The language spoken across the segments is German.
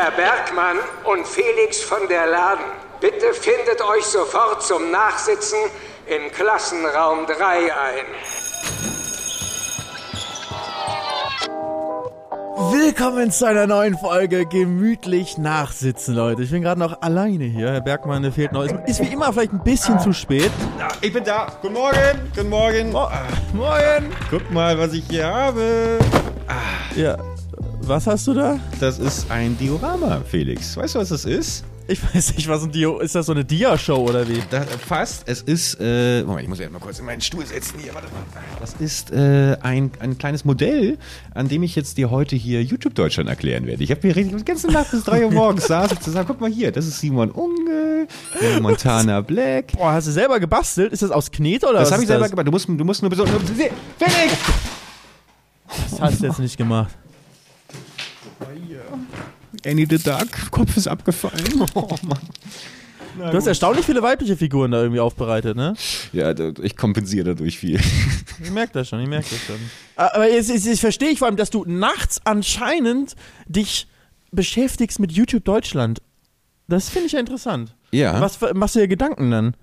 Herr Bergmann und Felix von der Laden, bitte findet euch sofort zum Nachsitzen im Klassenraum 3 ein. Willkommen zu einer neuen Folge Gemütlich nachsitzen, Leute. Ich bin gerade noch alleine hier. Herr Bergmann, der fehlt noch. Ist, ist, wie immer vielleicht ein bisschen zu spät. Ich bin da. Guten Morgen. Guten Morgen. Mo Moin. Guck mal, was ich hier habe. Ja, was hast du da? Das ist ein Diorama, Felix. Weißt du, was das ist? Ich weiß nicht, was ein Dio. Ist das so eine Dia-Show oder wie? Das, fast. Es ist. Äh, Moment, ich muss ja mal kurz in meinen Stuhl setzen hier. Warte mal. Das ist äh, ein, ein kleines Modell, an dem ich jetzt dir heute hier YouTube Deutschland erklären werde. Ich habe mir richtig die ganze Nacht bis 3 Uhr morgens saß ich zusammen. Guck mal hier, das ist Simon Unge, Montana Black. Boah, hast du selber gebastelt? Ist das aus Knete oder Das habe ich selber das? gemacht. Du musst, du musst nur besonders. Felix! Das hast du jetzt nicht gemacht. Annie the Duck, Kopf ist abgefallen. Oh Mann. Du hast erstaunlich viele weibliche Figuren da irgendwie aufbereitet, ne? Ja, ich kompensiere dadurch viel. Ich merke das schon, ich merke das schon. Aber jetzt, jetzt, jetzt verstehe ich vor allem, dass du nachts anscheinend dich beschäftigst mit YouTube Deutschland. Das finde ich ja interessant. Ja. Was machst du dir Gedanken dann?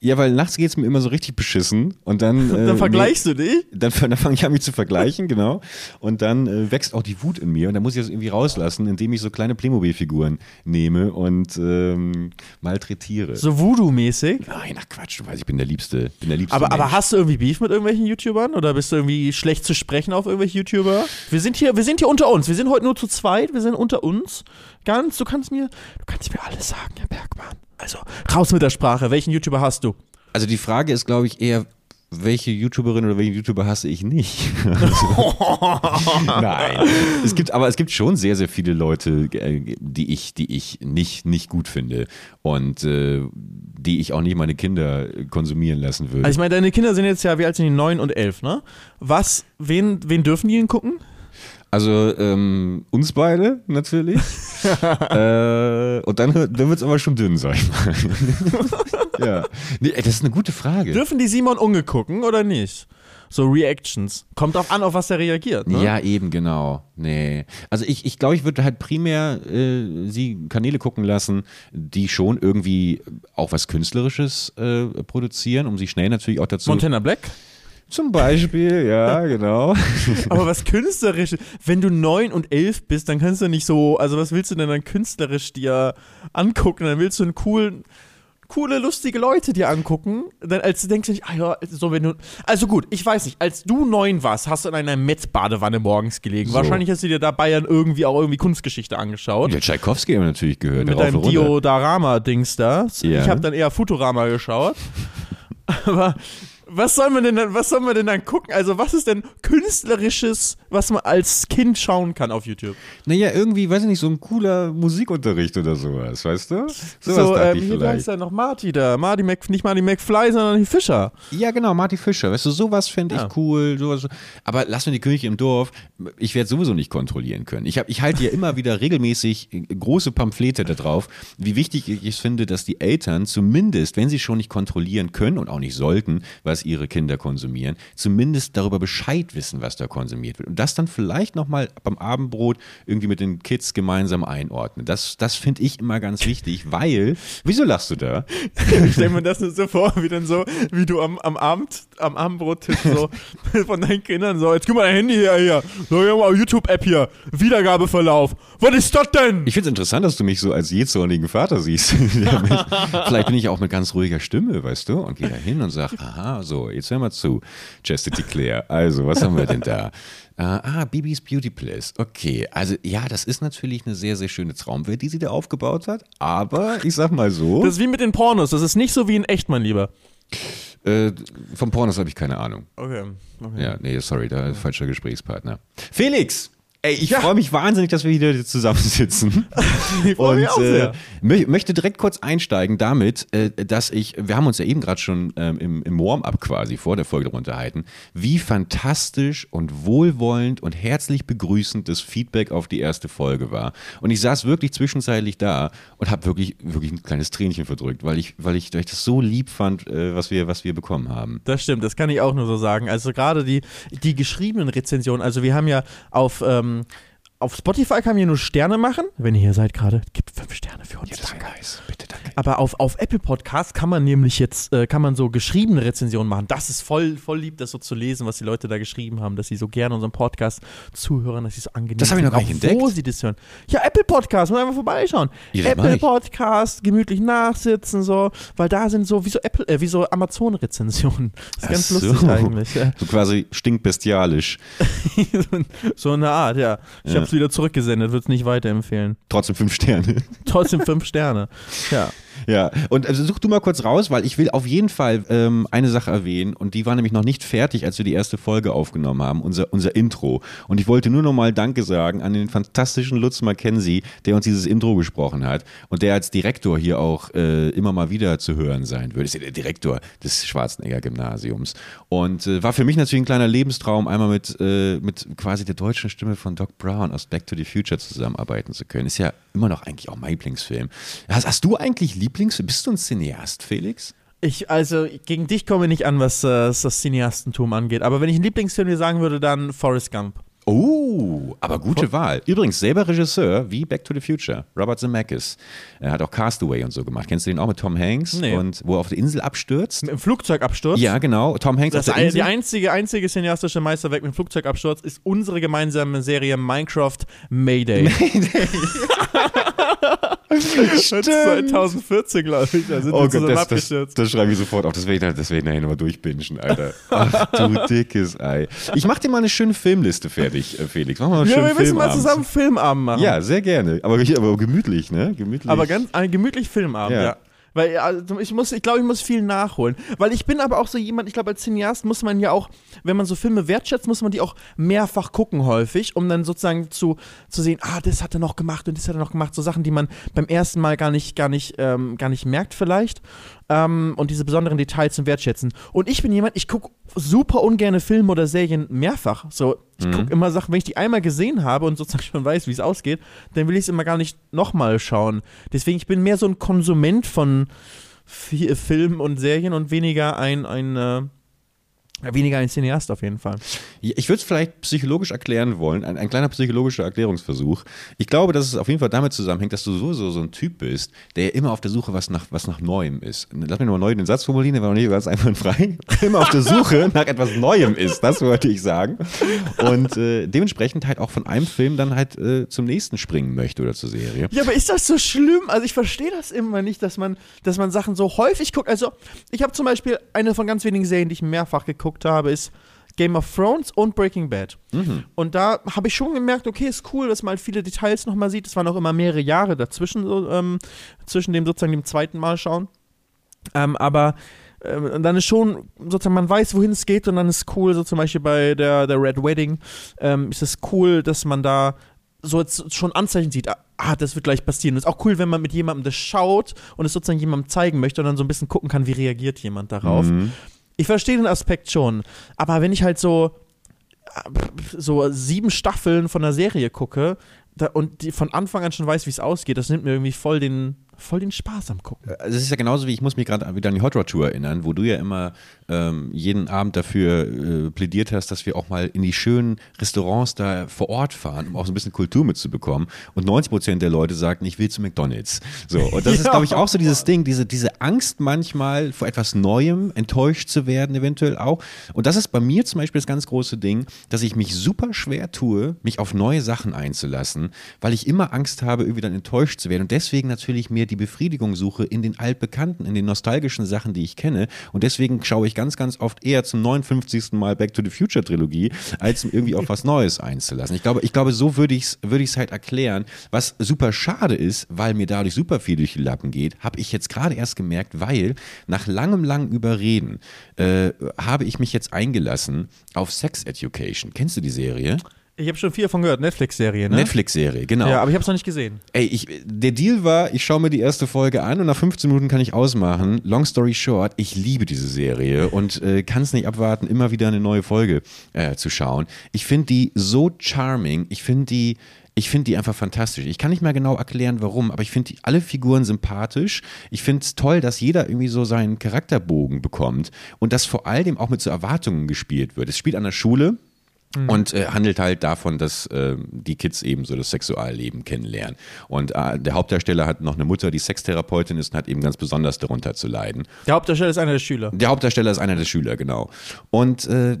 Ja, weil nachts geht's mir immer so richtig beschissen und dann. Äh, Dann vergleichst du dich? Dann, dann fange ich an, mich zu vergleichen, genau. Und dann äh, wächst auch die Wut in mir. Und dann muss ich das irgendwie rauslassen, indem ich so kleine Playmobil-Figuren nehme und ähm, malträtiere. So Voodoo-mäßig? Nein, ach Quatsch, du weißt, ich bin der Liebste. Bin der Liebste Aber, aber hast du irgendwie Beef mit irgendwelchen YouTubern? Oder bist du irgendwie schlecht zu sprechen auf irgendwelche YouTuber? Wir sind hier, wir sind hier unter uns. Wir sind heute nur zu zweit. Wir sind unter uns. Ganz, du kannst mir, du kannst mir alles sagen, Herr Bergmann. Also, raus mit der Sprache. Welchen YouTuber hast du? Also die Frage ist, glaube ich, eher, welche YouTuberin oder welchen YouTuber hasse ich nicht? Nein. Es gibt, aber es gibt schon sehr, sehr viele Leute, äh, die ich, die ich nicht, nicht gut finde und äh, die ich auch nicht meine Kinder konsumieren lassen würde. Also ich meine, deine Kinder sind jetzt ja, wie alt sind die? Neun und elf, ne? Was, wen, wen dürfen die denn gucken? Also ähm, uns beide natürlich. äh, und dann, dann wird es aber schon dünn, sag ich mal. ja. Nee, ey, das ist eine gute Frage. Dürfen die Simon Unge gucken oder nicht? So Reactions. Kommt auch an, auf was er reagiert, ne? Ja, eben, genau. Nee. Also ich, ich glaube, ich würde halt primär äh, sie Kanäle gucken lassen, die schon irgendwie auch was Künstlerisches äh, produzieren, um sie schnell natürlich auch dazu. Montana Black? Zum Beispiel, ja, genau. Aber was künstlerisches, wenn du neun und elf bist, dann kannst du nicht so, also was willst du denn dann künstlerisch dir angucken? Dann willst du einen coolen, coole, lustige Leute dir angucken. Dann als du denkst du nicht, ah ja, so wenn du, also gut, ich weiß nicht, als du neun warst, hast du in einer Met-Badewanne morgens gelegen. So. Wahrscheinlich hast du dir da Bayern irgendwie auch irgendwie Kunstgeschichte angeschaut. Ja, Tchaikovsky haben wir natürlich gehört. mit deinem. Diorama-Dings da. Ja. Ich habe dann eher Futurama geschaut. Aber was soll man denn dann, was soll man denn dann gucken? Also, was ist denn künstlerisches, was man als Kind schauen kann auf YouTube? Naja, irgendwie, weiß ich nicht, so ein cooler Musikunterricht oder sowas, weißt du? So, dachte ähm, ich hier, wie vielleicht. heißt der noch? Marty da. Marty Mc, nicht Marty McFly, sondern die Fischer. Ja, genau, Marty Fischer. Weißt du, sowas fände ich Ja. cool. Sowas. Aber lass mir die Kirche im Dorf. Ich werde sowieso nicht kontrollieren können. Ich, hab, ich halte ja immer wieder regelmäßig äh, große Pamphlete da drauf, wie wichtig ich es finde, dass die Eltern zumindest, wenn sie schon nicht kontrollieren können und auch nicht sollten, was ihre Kinder konsumieren, zumindest darüber Bescheid wissen, was da konsumiert wird. Und das dann vielleicht nochmal beim Abendbrot irgendwie mit den Kids gemeinsam einordnen. Das, das finde ich immer ganz wichtig, weil. Wieso lachst du da? Ich stelle mir das nur so vor, wie dann so, wie du am, am Abend, am Abendbrottisch so von deinen Kindern so, jetzt gib mal dein Handy her hier. So, hier mal YouTube-App hier. Wiedergabeverlauf. Was ist das denn? Ich finde es interessant, dass du mich so als jähzornigen Vater siehst. Vielleicht bin ich auch mit ganz ruhiger Stimme, weißt du, und gehe da hin und sage, aha, so, jetzt hör mal zu, Chastity Claire. Also, was haben wir denn da? Äh, ah, Bibis Beauty Place. Okay, also ja, das ist natürlich eine sehr, sehr schöne Traumwelt, die sie da aufgebaut hat. Aber ich sag mal so, Das ist wie mit den Pornos. Das ist nicht so wie in echt, mein Lieber. äh, vom Pornos habe ich keine Ahnung. Okay. okay. Ja, nee, sorry, da ist falscher Gesprächspartner. Felix! Ey, ich freue mich wahnsinnig, dass wir wieder zusammensitzen. Ich freu mich auch sehr. mö möchte direkt kurz einsteigen damit, äh, dass ich, wir haben uns ja eben gerade schon ähm, im, im Warm-up quasi vor der Folge darüber unterhalten, wie fantastisch und wohlwollend und herzlich begrüßend das Feedback auf die erste Folge war. Und ich saß wirklich zwischenzeitlich da und habe wirklich, wirklich ein kleines Tränchen verdrückt, weil ich, weil ich, weil ich das so lieb fand, äh, was, wir, was wir bekommen haben. Das stimmt, das kann ich auch nur so sagen. Also gerade die, die geschriebenen Rezensionen, also wir haben ja auf, ähm, um, auf Spotify kann man hier nur Sterne machen. Wenn ihr hier seid gerade, gibt fünf Sterne für uns. Ja, wäre nice. Bitte, danke. Aber auf, auf Apple Podcast kann man nämlich jetzt, äh, kann man so geschriebene Rezensionen machen. Das ist voll, voll lieb, das so zu lesen, was die Leute da geschrieben haben, dass sie so gerne unseren Podcast zuhören, dass sie so angenehm Das hab ich noch gar nicht auch Wo entdeckt. sie das hören. Ja, Apple Podcast, muss einfach vorbeischauen. Ja, Apple. Podcast, gemütlich nachsitzen, so, weil da sind so wie so Apple, äh, wie so Amazon-Rezensionen. Das ist ganz Ach so. lustig eigentlich. Ja. So quasi stinkbestialisch. so eine Art, ja. Ich Ja. habe wieder zurückgesendet, würde es nicht weiterempfehlen. Trotzdem fünf Sterne. Trotzdem fünf Sterne. Ja. Ja, und also such du mal kurz raus, weil ich will auf jeden Fall ähm, eine Sache erwähnen und die war nämlich noch nicht fertig, als wir die erste Folge aufgenommen haben, unser, unser Intro. Und ich wollte nur noch mal Danke sagen an den fantastischen Lutz Mackenzie, der uns dieses Intro gesprochen hat und der als Direktor hier auch äh, immer mal wieder zu hören sein wird. Ist ja der Direktor des Schwarzenegger Gymnasiums. Und äh, war für mich natürlich ein kleiner Lebenstraum, einmal mit, äh, mit quasi der deutschen Stimme von Doc Brown aus Back to the Future zusammenarbeiten zu können. Ist ja immer noch eigentlich auch mein Lieblingsfilm. Hast, hast du eigentlich Lieblings? Bist du ein Cineast, Felix? Ich, also, gegen dich komme ich nicht an, was, äh, das Cineastentum angeht. Aber wenn ich einen Lieblingsfilm dir sagen würde, dann Forrest Gump. Oh, aber gute Wahl. Übrigens, selber Regisseur wie Back to the Future, Robert Zemeckis. Er hat auch Castaway und so gemacht. Kennst du den auch mit Tom Hanks? Nee. Und wo er auf der Insel abstürzt? Mit dem Flugzeugabsturz. Ja, genau. Tom Hanks Das auf der Insel. die einzige, einzige cineastische Meisterwerk mit dem Flugzeugabsturz ist unsere gemeinsame Serie Minecraft Mayday. Stimmt. 2014, glaube ich. Da sind Oh Gott, das, das, das schreibe ich sofort auf. Das werde ich, das werde ich nachher nochmal durchbingen, Alter. Ach du dickes Ei. Ich mache dir mal eine schöne Filmliste fertig, äh, Felix. Mach mal einen ja, schönen wir müssen mal Filmabend. zusammen Filmabend machen. Ja, sehr gerne. Aber, aber gemütlich, ne? Gemütlich. Aber ganz ein gemütlich Filmabend, Ja. ja. Weil also ich muss, ich glaube, ich muss viel nachholen. Weil ich bin aber auch so jemand, ich glaube, als Cineast muss man ja auch, wenn man so Filme wertschätzt, muss man die auch mehrfach gucken häufig, um dann sozusagen zu, zu sehen, ah, das hat er noch gemacht und das hat er noch gemacht. So Sachen, die man beim ersten Mal gar nicht, gar nicht, ähm, gar nicht merkt vielleicht. Ähm, und diese besonderen Details zum Wertschätzen. Und ich bin jemand, ich gucke super ungerne Filme oder Serien mehrfach. So, ich gucke immer Sachen, wenn ich die einmal gesehen habe und sozusagen schon weiß, wie es ausgeht, dann will ich es immer gar nicht nochmal schauen. Deswegen, ich bin mehr so ein Konsument von Fi- Filmen und Serien und weniger ein, ein äh, weniger ein Cineast auf jeden Fall. Ich würde es vielleicht psychologisch erklären wollen, ein, ein kleiner psychologischer Erklärungsversuch. Ich glaube, dass es auf jeden Fall damit zusammenhängt, dass du sowieso so ein Typ bist, der immer auf der Suche was nach, was nach Neuem ist. Lass mich nochmal neu den Satz formulieren, der war noch nicht ganz einwandfrei. Immer auf der Suche nach etwas Neuem ist, das wollte ich sagen. Und äh, dementsprechend halt auch von einem Film dann halt äh, zum nächsten springen möchte oder zur Serie. Ja, aber ist das so schlimm? Also ich verstehe das immer nicht, dass man, dass man Sachen so häufig guckt. Also ich habe zum Beispiel eine von ganz wenigen Serien, die ich mehrfach geguckt habe, ist Game of Thrones und Breaking Bad. Und da habe ich schon gemerkt, okay, ist cool, dass man halt viele Details nochmal sieht. Es waren auch immer mehrere Jahre dazwischen, so, ähm, zwischen dem sozusagen dem zweiten Mal schauen. Ähm, aber ähm, dann ist schon, sozusagen, man weiß, wohin es geht und dann ist cool, so zum Beispiel bei der, der Red Wedding, ähm, ist es cool, dass man da so jetzt schon Anzeichen sieht, ah, ah, das wird gleich passieren. Und ist auch cool, wenn man mit jemandem das schaut und es sozusagen jemandem zeigen möchte und dann so ein bisschen gucken kann, wie reagiert jemand darauf. Mhm. Ich verstehe den Aspekt schon, aber wenn ich halt so so sieben Staffeln von einer Serie gucke da, und die von Anfang an schon weiß, wie es ausgeht, das nimmt mir irgendwie voll den, voll den Spaß am Gucken. Also es ist ja genauso wie, ich muss mich gerade wieder an die Hot Rod Tour erinnern, wo du ja immer ähm, jeden Abend dafür äh, plädiert hast, dass wir auch mal in die schönen Restaurants da vor Ort fahren, um auch so ein bisschen Kultur mitzubekommen. Und 90 Prozent der Leute sagten, ich will zu McDonalds. So, und das ist, Ja. glaube ich, auch so dieses Ding, diese, diese Angst manchmal vor etwas Neuem, enttäuscht zu werden, eventuell auch. Und das ist bei mir zum Beispiel das ganz große Ding, dass ich mich super schwer tue, mich auf neue Sachen einzulassen, weil ich immer Angst habe, irgendwie dann enttäuscht zu werden. Und deswegen natürlich mir die Befriedigung suche in den altbekannten, in den nostalgischen Sachen, die ich kenne. Und deswegen schaue ich ganz, ganz oft eher zum 59. Mal Back to the Future Trilogie, als irgendwie auf was Neues einzulassen. Ich glaube, ich glaube, so würde ich es würde halt erklären. Was super schade ist, weil mir dadurch super viel durch die Lappen geht, habe ich jetzt gerade erst gemerkt, weil nach langem, langem Überreden äh, habe ich mich jetzt eingelassen auf Sex Education. Kennst du die Serie? Ich habe schon viel davon gehört, Netflix-Serie, ne? Netflix-Serie, genau. Ja, aber ich habe es noch nicht gesehen. Ey, ich, der Deal war, ich schaue mir die erste Folge an und nach 15 Minuten kann ich ausmachen. Long story short, ich liebe diese Serie und äh, kann es nicht abwarten, immer wieder eine neue Folge äh, zu schauen. Ich finde die so charming, ich finde die, ich finde die einfach fantastisch. Ich kann nicht mehr genau erklären, warum, aber ich finde die- alle Figuren sympathisch. Ich finde es toll, dass jeder irgendwie so seinen Charakterbogen bekommt und dass vor allem auch mit so Erwartungen gespielt wird. Es spielt an der Schule. Und äh, handelt halt davon, dass äh, die Kids eben so das Sexualleben kennenlernen. Und äh, der Hauptdarsteller hat noch eine Mutter, die Sextherapeutin ist und hat eben ganz besonders darunter zu leiden. Der Hauptdarsteller ist einer der Schüler. Der Hauptdarsteller ist einer der Schüler, genau. Und äh,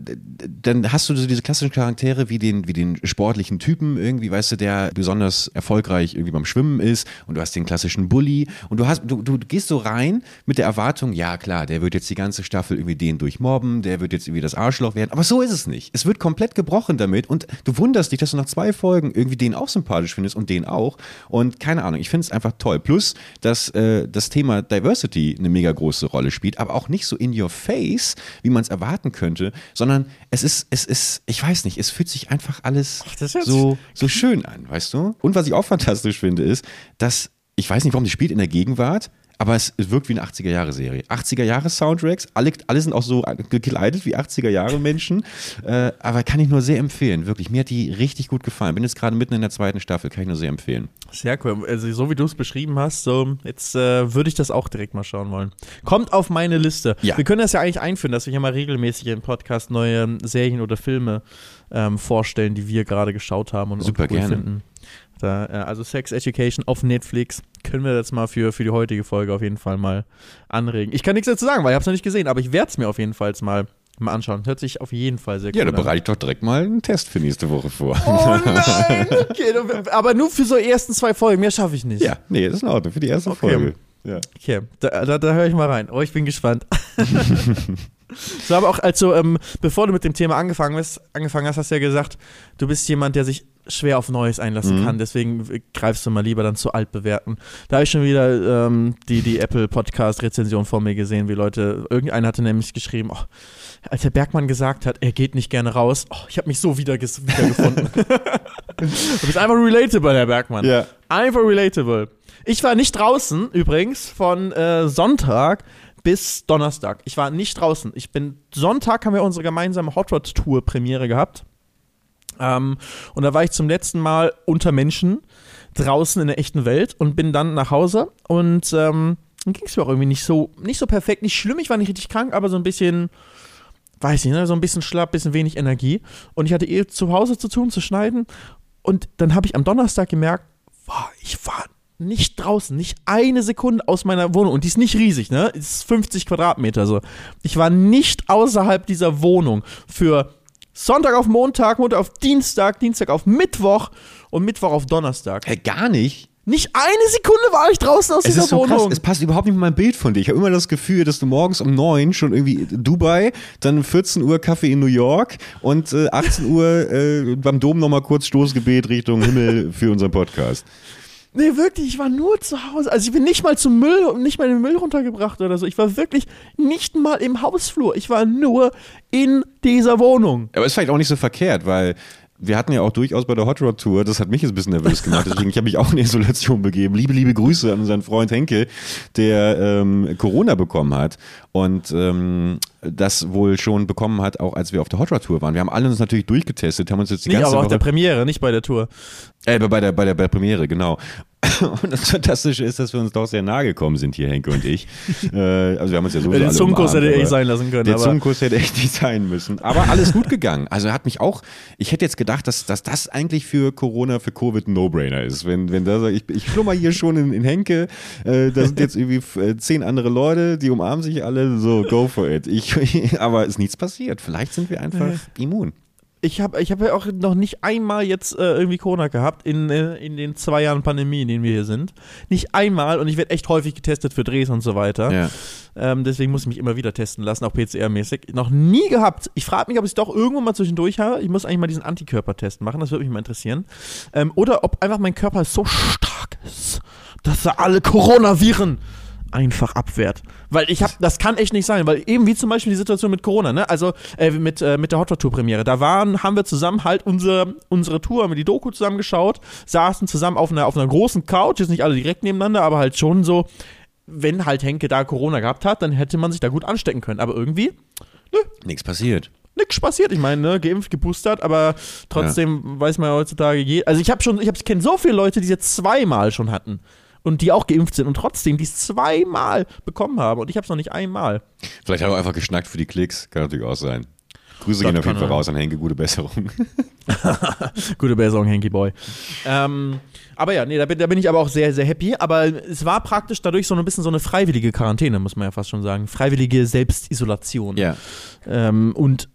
dann hast du so diese klassischen Charaktere wie den, wie den sportlichen Typen irgendwie, weißt du, der besonders erfolgreich irgendwie beim Schwimmen ist und du hast den klassischen Bully und du hast, du, du gehst so rein mit der Erwartung, ja klar, der wird jetzt die ganze Staffel irgendwie den durchmobben, der wird jetzt irgendwie das Arschloch werden, aber so ist es nicht. Es wird komplett gebrochen damit und du wunderst dich, dass du nach zwei Folgen irgendwie den auch sympathisch findest und den auch und keine Ahnung, ich finde es einfach toll. Plus, dass äh, das Thema Diversity eine mega große Rolle spielt, aber auch nicht so in your face, wie man es erwarten könnte, sondern es ist, es ist, ich weiß nicht, es fühlt sich einfach alles hört so, so schön an, weißt du? Und was ich auch fantastisch finde, ist, dass, ich weiß nicht, warum die spielt in der Gegenwart, aber es, wirkt wie eine 80er-Jahre-Serie. 80er-Jahre-Soundtracks, alle, alle sind auch so gekleidet wie 80er-Jahre-Menschen. Äh, aber kann ich nur sehr empfehlen, wirklich. Mir hat die richtig gut gefallen. Bin jetzt gerade mitten in der zweiten Staffel, kann ich nur sehr empfehlen. Sehr cool. Also, so wie du es beschrieben hast, so jetzt äh, würde ich das auch direkt mal schauen wollen. Kommt auf meine Liste. Ja. Wir können das ja eigentlich einführen, dass wir hier mal regelmäßig im Podcast neue Serien oder Filme ähm, vorstellen, die wir gerade geschaut haben und Super und cool gerne. finden. Da, äh, also Sex Education auf Netflix können wir jetzt mal für, für die heutige Folge auf jeden Fall mal anregen. Ich kann nichts dazu sagen, weil ich habe es noch nicht gesehen, aber ich werde es mir auf jeden Fall mal, mal anschauen. Hört sich auf jeden Fall sehr Ja, cool da an. bereite ich doch direkt mal einen Test für nächste Woche vor. Oh nein! Okay, dann- aber nur für so ersten zwei Folgen, mehr schaffe ich nicht. Ja, nee, das ist in Ordnung. Für die erste Okay. Folge. Ja. Okay, da, da, da höre ich mal rein. Oh, ich bin gespannt. so, aber auch, also, ähm, bevor du mit dem Thema angefangen, bist, angefangen hast, hast du ja gesagt, du bist jemand, der sich schwer auf Neues einlassen Mhm. kann. Deswegen greifst du mal lieber dann zu altbewerten. Da habe ich schon wieder ähm, die, die Apple Podcast-Rezension vor mir gesehen, wie Leute, irgendeiner hatte nämlich geschrieben, oh, als der Bergmann gesagt hat, er geht nicht gerne raus, oh, ich habe mich so wieder wiedergefunden. du bist einfach relatable, Herr Bergmann. Ja. Einfach relatable. Ich war nicht draußen, übrigens, von äh, Sonntag bis Donnerstag. Ich war nicht draußen. Ich bin, Sonntag haben wir unsere gemeinsame Hot Rod Tour Premiere gehabt. Ähm, und da war ich zum letzten Mal unter Menschen draußen in der echten Welt und bin dann nach Hause und ähm, dann ging es mir auch irgendwie nicht so, nicht so perfekt, nicht schlimm, ich war nicht richtig krank, aber so ein bisschen, weiß ich, ne, so ein bisschen schlapp, bisschen wenig Energie. Und ich hatte eh zu Hause zu tun, zu schneiden. Und dann habe ich am Donnerstag gemerkt, boah, ich war nicht draußen, nicht eine Sekunde aus meiner Wohnung. Und die ist nicht riesig, ne? Ist 50 Quadratmeter so. Ich war nicht außerhalb dieser Wohnung für Sonntag auf Montag, Montag auf Dienstag, Dienstag auf Mittwoch und Mittwoch auf Donnerstag. Hey, gar nicht. Nicht eine Sekunde war ich draußen aus Es dieser ist so krass, Wohnung. es passt überhaupt nicht mit meinem Bild von dir. Ich habe immer das Gefühl, dass du morgens um neun schon irgendwie Dubai, dann 14 Uhr Kaffee in New York und äh, 18 Uhr äh, beim Dom nochmal kurz Stoßgebet Richtung Himmel für unseren Podcast. Nee, wirklich, ich war nur zu Hause. Also ich bin nicht mal zum Müll und nicht mal den Müll runtergebracht oder so. Ich war wirklich nicht mal im Hausflur. Ich war nur in dieser Wohnung. Aber ist vielleicht auch nicht so verkehrt, weil wir hatten ja auch durchaus bei der Hot Rod Tour, das hat mich jetzt ein bisschen nervös gemacht, deswegen ich habe mich auch in Isolation begeben. Liebe, liebe Grüße an unseren Freund Henke, der ähm, Corona bekommen hat und ähm, das wohl schon bekommen hat, auch als wir auf der Hot Rod Tour waren. Wir haben alle uns natürlich durchgetestet, haben uns jetzt die Nee, ganze aber auf Woche der Premiere, nicht bei der Tour. äh, bei, der, bei, der, bei der Premiere, genau. Und das Fantastische ist, dass wir uns doch sehr nahe gekommen sind hier, Henke und ich. Äh, also wir haben uns ja so Den Zungenkuss hätte echt sein lassen können. Der Zungenkuss hätte echt nicht sein müssen. Aber alles gut gegangen. Also hat mich auch, ich hätte jetzt gedacht, dass, dass das eigentlich für Corona, für Covid ein No-Brainer ist. Wenn, wenn da ich, ich schlummer hier schon in, in Henke, äh, da sind jetzt irgendwie äh, zehn andere Leute, die umarmen sich alle, so go for it. Ich, aber ist nichts passiert. Vielleicht sind wir einfach immun. Ich habe ich hab ja auch noch nicht einmal jetzt äh, irgendwie Corona gehabt in, äh, in den zwei Jahren Pandemie, in denen wir hier sind. Nicht einmal und ich werde echt häufig getestet für Drehs und so weiter. Ja. Ähm, deswegen muss ich mich immer wieder testen lassen, auch PCR-mäßig. Noch nie gehabt. Ich frage mich, ob ich es doch irgendwo mal zwischendurch habe. Ich muss eigentlich mal diesen Antikörpertest machen, das würde mich mal interessieren. Ähm, oder ob einfach mein Körper so stark ist, dass er alle Coronaviren einfach abwehrt. Weil ich habe, das kann echt nicht sein, weil eben wie zum Beispiel die Situation mit Corona, ne? Also äh, mit, äh, mit der Hot Rod Tour Premiere. Da waren, haben wir zusammen halt unsere, unsere Tour, haben wir die Doku zusammen geschaut, saßen zusammen auf einer, auf einer großen Couch, jetzt nicht alle direkt nebeneinander, aber halt schon so, wenn halt Henke da Corona gehabt hat, dann hätte man sich da gut anstecken können. Aber irgendwie Nichts passiert. nichts passiert. Ich meine, ne, geimpft, geboostert, aber trotzdem weiß man ja heutzutage, je, also ich habe schon, ich hab- ich kenne so viele Leute, die es jetzt zweimal schon hatten und die auch geimpft sind und trotzdem die es zweimal bekommen haben und ich habe es noch nicht einmal. Vielleicht er auch einfach geschnackt für die Klicks. Kann natürlich auch sein. Grüße Das gehen auf jeden Fall raus an Henke, gute Besserung. Gute Besserung, Hanky Boy. Ähm, aber ja, nee, da bin, da bin ich aber auch sehr, sehr happy. Aber es war praktisch dadurch so ein bisschen so eine freiwillige Quarantäne, muss man ja fast schon sagen. Freiwillige Selbstisolation. ja. Ähm, und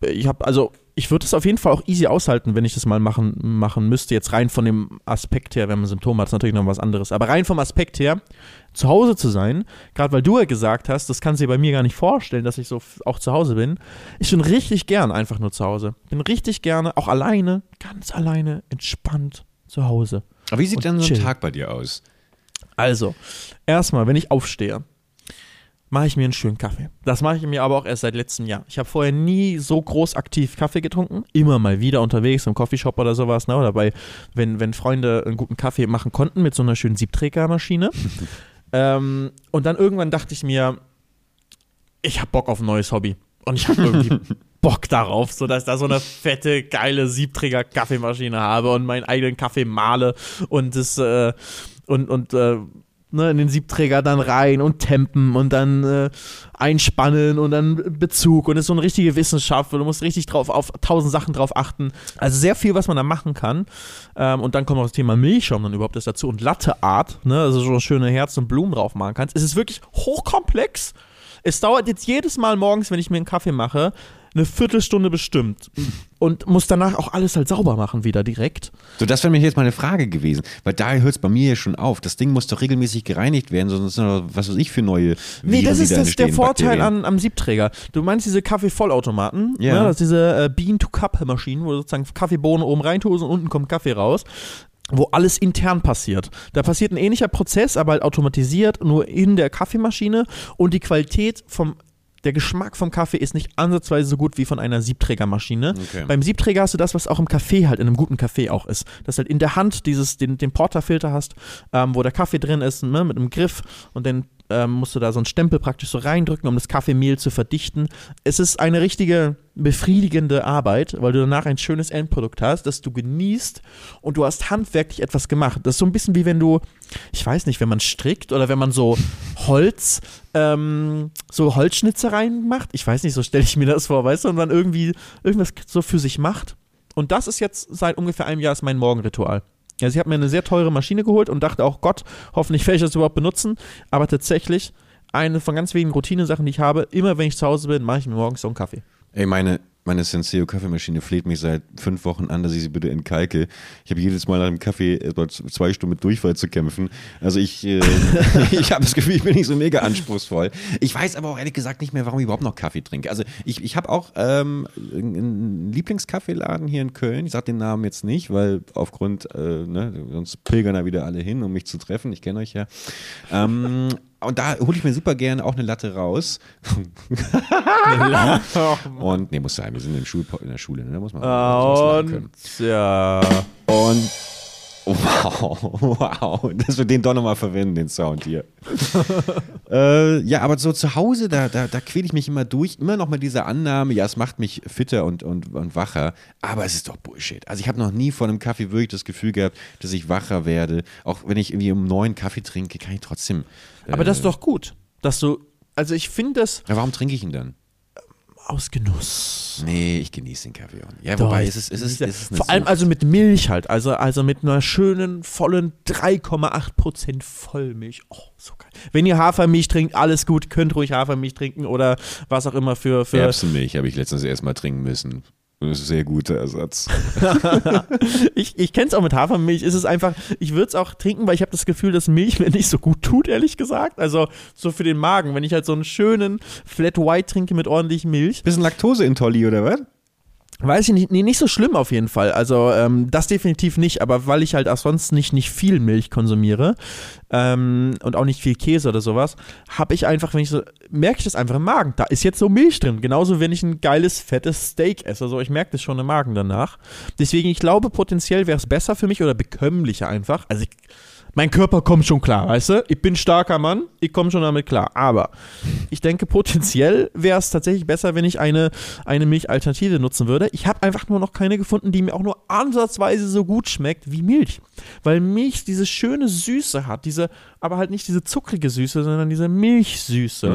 ich habe, also, ich würde es auf jeden Fall auch easy aushalten, wenn ich das mal machen, machen müsste. Jetzt rein von dem Aspekt her, wenn man Symptome hat, ist natürlich noch was anderes. Aber rein vom Aspekt her, zu Hause zu sein, gerade weil du ja gesagt hast, das kannst du dir bei mir gar nicht vorstellen, dass ich so auch zu Hause bin. Ich bin richtig gern einfach nur zu Hause. Bin richtig gerne, auch alleine, ganz alleine, entspannt zu Hause. Aber wie sieht dann so ein chill. Tag bei dir aus? Also, erstmal, wenn ich aufstehe, mache ich mir einen schönen Kaffee. Das mache ich mir aber auch erst seit letztem Jahr. Ich habe vorher nie so groß aktiv Kaffee getrunken. Immer mal wieder unterwegs im Coffeeshop oder sowas. Ne? Oder bei, wenn, wenn Freunde einen guten Kaffee machen konnten mit so einer schönen Siebträgermaschine. ähm, und dann irgendwann dachte ich mir, ich habe Bock auf ein neues Hobby. Und ich habe irgendwie Bock darauf, so dass ich da so eine fette, geile Siebträger-Kaffeemaschine habe und meinen eigenen Kaffee male und das äh, und, und äh, ne, in den Siebträger dann rein und tempen und dann äh, einspannen und dann Bezug und es ist so eine richtige Wissenschaft, weil du musst richtig drauf auf tausend Sachen drauf achten. Also sehr viel, was man da machen kann. Ähm, und dann kommt noch das Thema Milchschaum dann überhaupt erst dazu und Latteart, ne, also so schöne Herzen und Blumen drauf machen kannst. Es ist wirklich hochkomplex. Es dauert jetzt jedes Mal morgens, wenn ich mir einen Kaffee mache, eine Viertelstunde bestimmt. Und muss danach auch alles halt sauber machen wieder direkt. So, das wäre mir jetzt mal eine Frage gewesen, weil da hört es bei mir ja schon auf. Das Ding muss doch regelmäßig gereinigt werden, sonst sind was weiß ich für neue Nee, Viren, das die ist da das der Vorteil an, am Siebträger. Du meinst diese Kaffeevollautomaten, Ja. ne, das ist diese äh, Bean-to-Cup-Maschinen, wo du sozusagen Kaffeebohnen oben reintust und unten kommt Kaffee raus, wo alles intern passiert. Da passiert ein ähnlicher Prozess, aber halt automatisiert, nur in der Kaffeemaschine und die Qualität vom der Geschmack vom Kaffee ist nicht ansatzweise so gut wie von einer Siebträgermaschine. Okay. Beim Siebträger hast du das, was auch im Kaffee halt, in einem guten Kaffee auch ist. Dass halt in der Hand dieses, den, den Porterfilter hast, ähm, wo der Kaffee drin ist, ne, mit einem Griff und dann ähm, musst du da so einen Stempel praktisch so reindrücken, um das Kaffeemehl zu verdichten. Es ist eine richtige befriedigende Arbeit, weil du danach ein schönes Endprodukt hast, das du genießt und du hast handwerklich etwas gemacht. Das ist so ein bisschen wie wenn du, ich weiß nicht, wenn man strickt oder wenn man so Holz, ähm, so Holzschnitzereien macht. Ich weiß nicht, so stelle ich mir das vor, weißt du, und man irgendwie irgendwas so für sich macht. Und das ist jetzt seit ungefähr einem Jahr ist mein Morgenritual. Also ich habe mir eine sehr teure Maschine geholt und dachte auch, Gott, hoffentlich werde ich das überhaupt benutzen. Aber tatsächlich, eine von ganz wenigen Routinesachen, die ich habe, immer wenn ich zu Hause bin, mache ich mir morgens so einen Kaffee. Ey, meine, meine Senseo Kaffeemaschine fleht mich seit fünf Wochen an, dass ich sie bitte entkalke. Ich habe jedes Mal nach dem Kaffee etwa zwei Stunden mit Durchfall zu kämpfen. Also ich, äh, ich habe das Gefühl, ich bin nicht so mega anspruchsvoll. Ich weiß aber auch ehrlich gesagt nicht mehr, warum ich überhaupt noch Kaffee trinke. Also ich, ich habe auch ähm, einen Lieblingskaffeeladen hier in Köln. Ich sage den Namen jetzt nicht, weil aufgrund, äh, ne, sonst pilgern da wieder alle hin, um mich zu treffen. Ich kenne euch ja. Ähm, und da hole ich mir super gerne auch eine Latte raus. Und, nee, muss sein, wir sind im Schul in der Schule, ne? da muss man, können. Und ja. Und, wow, wow, dass wir den doch nochmal verwenden, den Sound hier. äh, ja, aber so zu Hause, da, da, da quäle ich mich immer durch, immer noch mit dieser Annahme, ja, es macht mich fitter und, und, und wacher, aber es ist doch Bullshit. Also ich habe noch nie vor einem Kaffee wirklich das Gefühl gehabt, dass ich wacher werde. Auch wenn ich irgendwie um neun Kaffee trinke, kann ich trotzdem. Äh, Aber das ist doch gut, dass du, also ich finde das ja, warum trinke ich ihn dann? Aus Genuss. Nee, ich genieße den Kaffee auch nicht. Ja, Doch, wobei, es ist, es ist, es ist Vor allem Sucht. also mit Milch halt, also, also mit einer schönen, vollen 3,8% Vollmilch. Oh, so geil. Wenn ihr Hafermilch trinkt, alles gut, könnt ruhig Hafermilch trinken oder was auch immer für, für Erbsenmilch habe ich letztens erstmal trinken müssen. Das ist ein sehr guter Ersatz. ich, ich kenne es auch mit Hafermilch. Ist es einfach, ich würde es auch trinken, weil ich habe das Gefühl, dass Milch mir nicht so gut tut, ehrlich gesagt. Also so für den Magen, wenn ich halt so einen schönen Flat White trinke mit ordentlich Milch. Bisschen Laktoseintolle oder was? Weiß ich nicht, nee, nicht so schlimm auf jeden Fall. Also ähm, das definitiv nicht, aber weil ich halt auch sonst nicht, nicht viel Milch konsumiere ähm, und auch nicht viel Käse oder sowas, habe ich einfach, wenn ich so, merke ich das einfach im Magen. Da ist jetzt so Milch drin. Genauso, wenn ich ein geiles, fettes Steak esse. Also ich merke das schon im Magen danach. Deswegen, ich glaube, potenziell wäre es besser für mich oder bekömmlicher einfach. Also ich, mein Körper kommt schon klar, weißt du? Ich bin starker Mann, ich komme schon damit klar. Aber ich denke, potenziell wäre es tatsächlich besser, wenn ich eine, eine Milchalternative nutzen würde. Ich habe einfach nur noch keine gefunden, die mir auch nur ansatzweise so gut schmeckt wie Milch. Weil Milch diese schöne Süße hat, diese, aber halt nicht diese zuckrige Süße, sondern diese Milchsüße.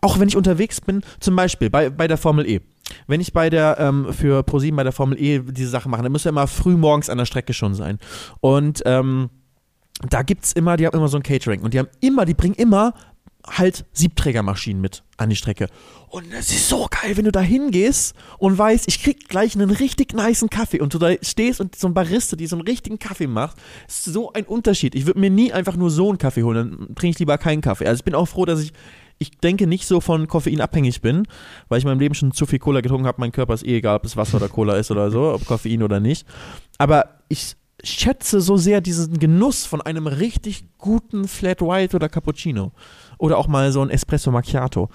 Auch wenn ich unterwegs bin, zum Beispiel bei, bei der Formel E. wenn ich bei der, ähm, für ProSieben bei der Formel E diese Sache mache, dann muss ja immer früh morgens an der Strecke schon sein. Und ähm, da gibt es immer, die haben immer so ein Catering und die haben immer, die bringen immer halt Siebträgermaschinen mit an die Strecke. Und das ist so geil, wenn du da hingehst und weißt, ich krieg gleich einen richtig niceen Kaffee und du da stehst und so ein Barista, die so einen richtigen Kaffee macht, ist so ein Unterschied. Ich würde mir nie einfach nur so einen Kaffee holen, dann trinke ich lieber keinen Kaffee. Also ich bin auch froh, dass ich ich denke nicht so von Koffein abhängig bin, weil ich in meinem Leben schon zu viel Cola getrunken habe. Mein Körper ist eh egal, ob es Wasser oder Cola ist oder so, ob Koffein oder nicht. Aber ich schätze so sehr diesen Genuss von einem richtig guten Flat White oder Cappuccino. Oder auch mal so ein Espresso Macchiato.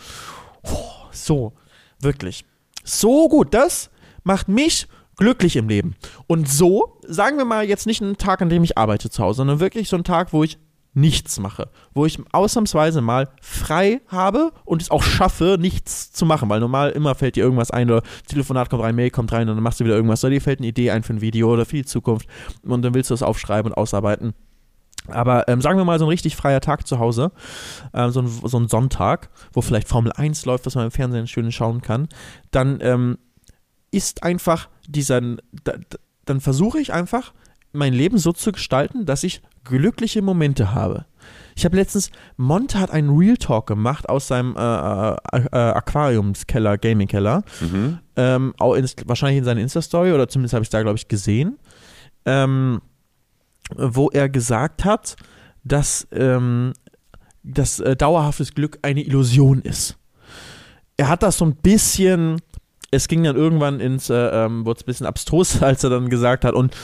So, wirklich. So gut. Das macht mich glücklich im Leben. Und so, sagen wir mal jetzt nicht einen Tag, an dem ich arbeite zu Hause, sondern wirklich so einen Tag, wo ich nichts mache, wo ich ausnahmsweise mal frei habe und es auch schaffe, nichts zu machen, weil normal immer fällt dir irgendwas ein oder Telefonat kommt rein, Mail kommt rein und dann machst du wieder irgendwas. Oder dir fällt eine Idee ein für ein Video oder für die Zukunft und dann willst du es aufschreiben und ausarbeiten. Aber ähm, sagen wir mal so ein richtig freier Tag zu Hause, ähm, so, ein, so ein Sonntag, wo vielleicht Formel 1 läuft, was man im Fernsehen schön schauen kann, dann ähm, ist einfach dieser, da, dann versuche ich einfach, mein Leben so zu gestalten, dass ich glückliche Momente habe. Ich habe letztens, Monte hat einen Real Talk gemacht aus seinem äh, äh, äh Aquariumskeller, Gaming-Keller. Mhm. Ähm, auch in, wahrscheinlich in seiner Insta-Story oder zumindest habe ich da, glaube ich, gesehen. Ähm, wo er gesagt hat, dass ähm, das äh, dauerhaftes Glück eine Illusion ist. Er hat das so ein bisschen, es ging dann irgendwann ins, äh, ähm, wurde es ein bisschen abstrus, als er dann gesagt hat, und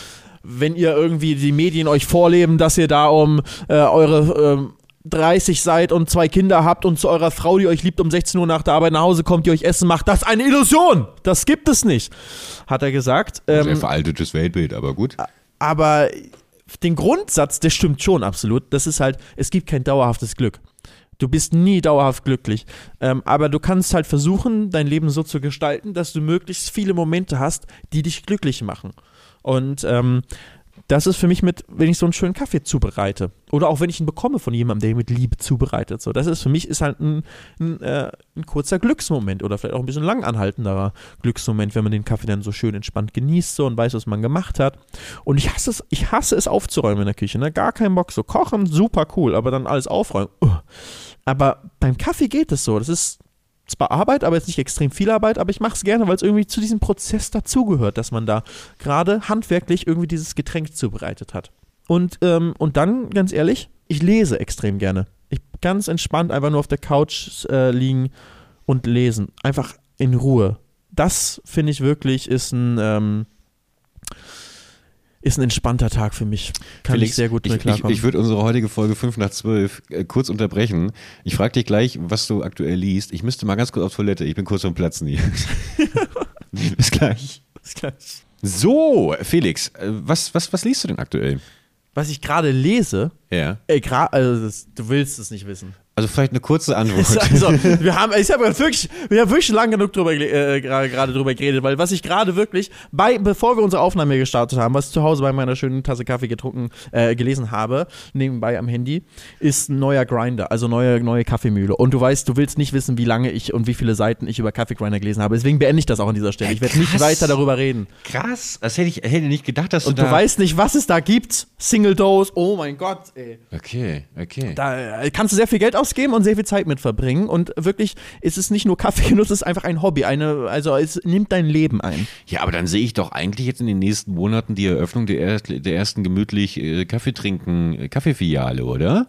wenn ihr irgendwie die Medien euch vorleben, dass ihr da um äh, eure 30 ähm, seid und zwei Kinder habt und zu eurer Frau, die euch liebt, um 16 Uhr nach der Arbeit nach Hause kommt, die euch Essen macht, das ist eine Illusion. Das gibt es nicht, hat er gesagt. Ähm, Sehr veraltetes Weltbild, aber gut. Aber den Grundsatz, der stimmt schon absolut. Das ist halt, es gibt kein dauerhaftes Glück. Du bist nie dauerhaft glücklich. Ähm, aber du kannst halt versuchen, dein Leben so zu gestalten, dass du möglichst viele Momente hast, die dich glücklich machen. Und ähm, das ist für mich mit, wenn ich so einen schönen Kaffee zubereite. Oder auch wenn ich ihn bekomme von jemandem, der ihn mit Liebe zubereitet. So, das ist für mich ist halt ein, ein, äh, ein kurzer Glücksmoment oder vielleicht auch ein bisschen lang anhaltenderer Glücksmoment, wenn man den Kaffee dann so schön entspannt genießt so und weiß, was man gemacht hat. Und ich hasse es, ich hasse es aufzuräumen in der Küche. Ne? Gar keinen Bock. So kochen, super cool, aber dann alles aufräumen. Uh. Aber beim Kaffee geht es so. Das ist zwar Arbeit, aber jetzt nicht extrem viel Arbeit, aber ich mache es gerne, weil es irgendwie zu diesem Prozess dazugehört, dass man da gerade handwerklich irgendwie dieses Getränk zubereitet hat. Und, ähm, und dann, ganz ehrlich, ich lese extrem gerne. Ich ganz entspannt einfach nur auf der Couch äh, liegen und lesen. Einfach in Ruhe. Das finde ich wirklich ist ein, ähm, ist ein entspannter Tag für mich. Kann Felix, ich sehr gut mit klarkommen. Ich, ich, würde unsere heutige Folge 5 nach 12 äh, kurz unterbrechen. Ich frage dich gleich, was du aktuell liest. Ich müsste mal ganz kurz auf Toilette. Ich bin kurz vom Platzen hier. Bis gleich. Bis gleich. So, Felix, äh, was, was, was liest du denn aktuell? Was ich gerade lese? Ja. Ey, also das, du willst es nicht wissen. Also vielleicht eine kurze Antwort. Also, wir haben, ich habe wirklich, wir haben wirklich lang genug drüber, äh, gerade drüber geredet, weil was ich gerade wirklich, bei, bevor wir unsere Aufnahme gestartet haben, was ich zu Hause bei meiner schönen Tasse Kaffee getrunken, äh, gelesen habe, nebenbei am Handy, ist ein neuer Grinder, also neue, neue Kaffeemühle. Und du weißt, du willst nicht wissen, wie lange ich und wie viele Seiten ich über Kaffeegrinder gelesen habe. Deswegen beende ich das auch an dieser Stelle. Ich werde nicht weiter darüber reden. Krass, das hätte ich hätte nicht gedacht, dass du Und du weißt nicht, was es da gibt. Single Dose, oh mein Gott, ey. Okay, okay. Da äh, kannst du sehr viel Geld ausgeben und sehr viel Zeit mit verbringen. Und wirklich ist es nicht nur Kaffeegenuss, es ist einfach ein Hobby. Eine, also es nimmt dein Leben ein. Ja, aber dann sehe ich doch eigentlich jetzt in den nächsten Monaten die Eröffnung der, der ersten gemütlich äh, Kaffee trinken, äh, Kaffeefiliale, oder?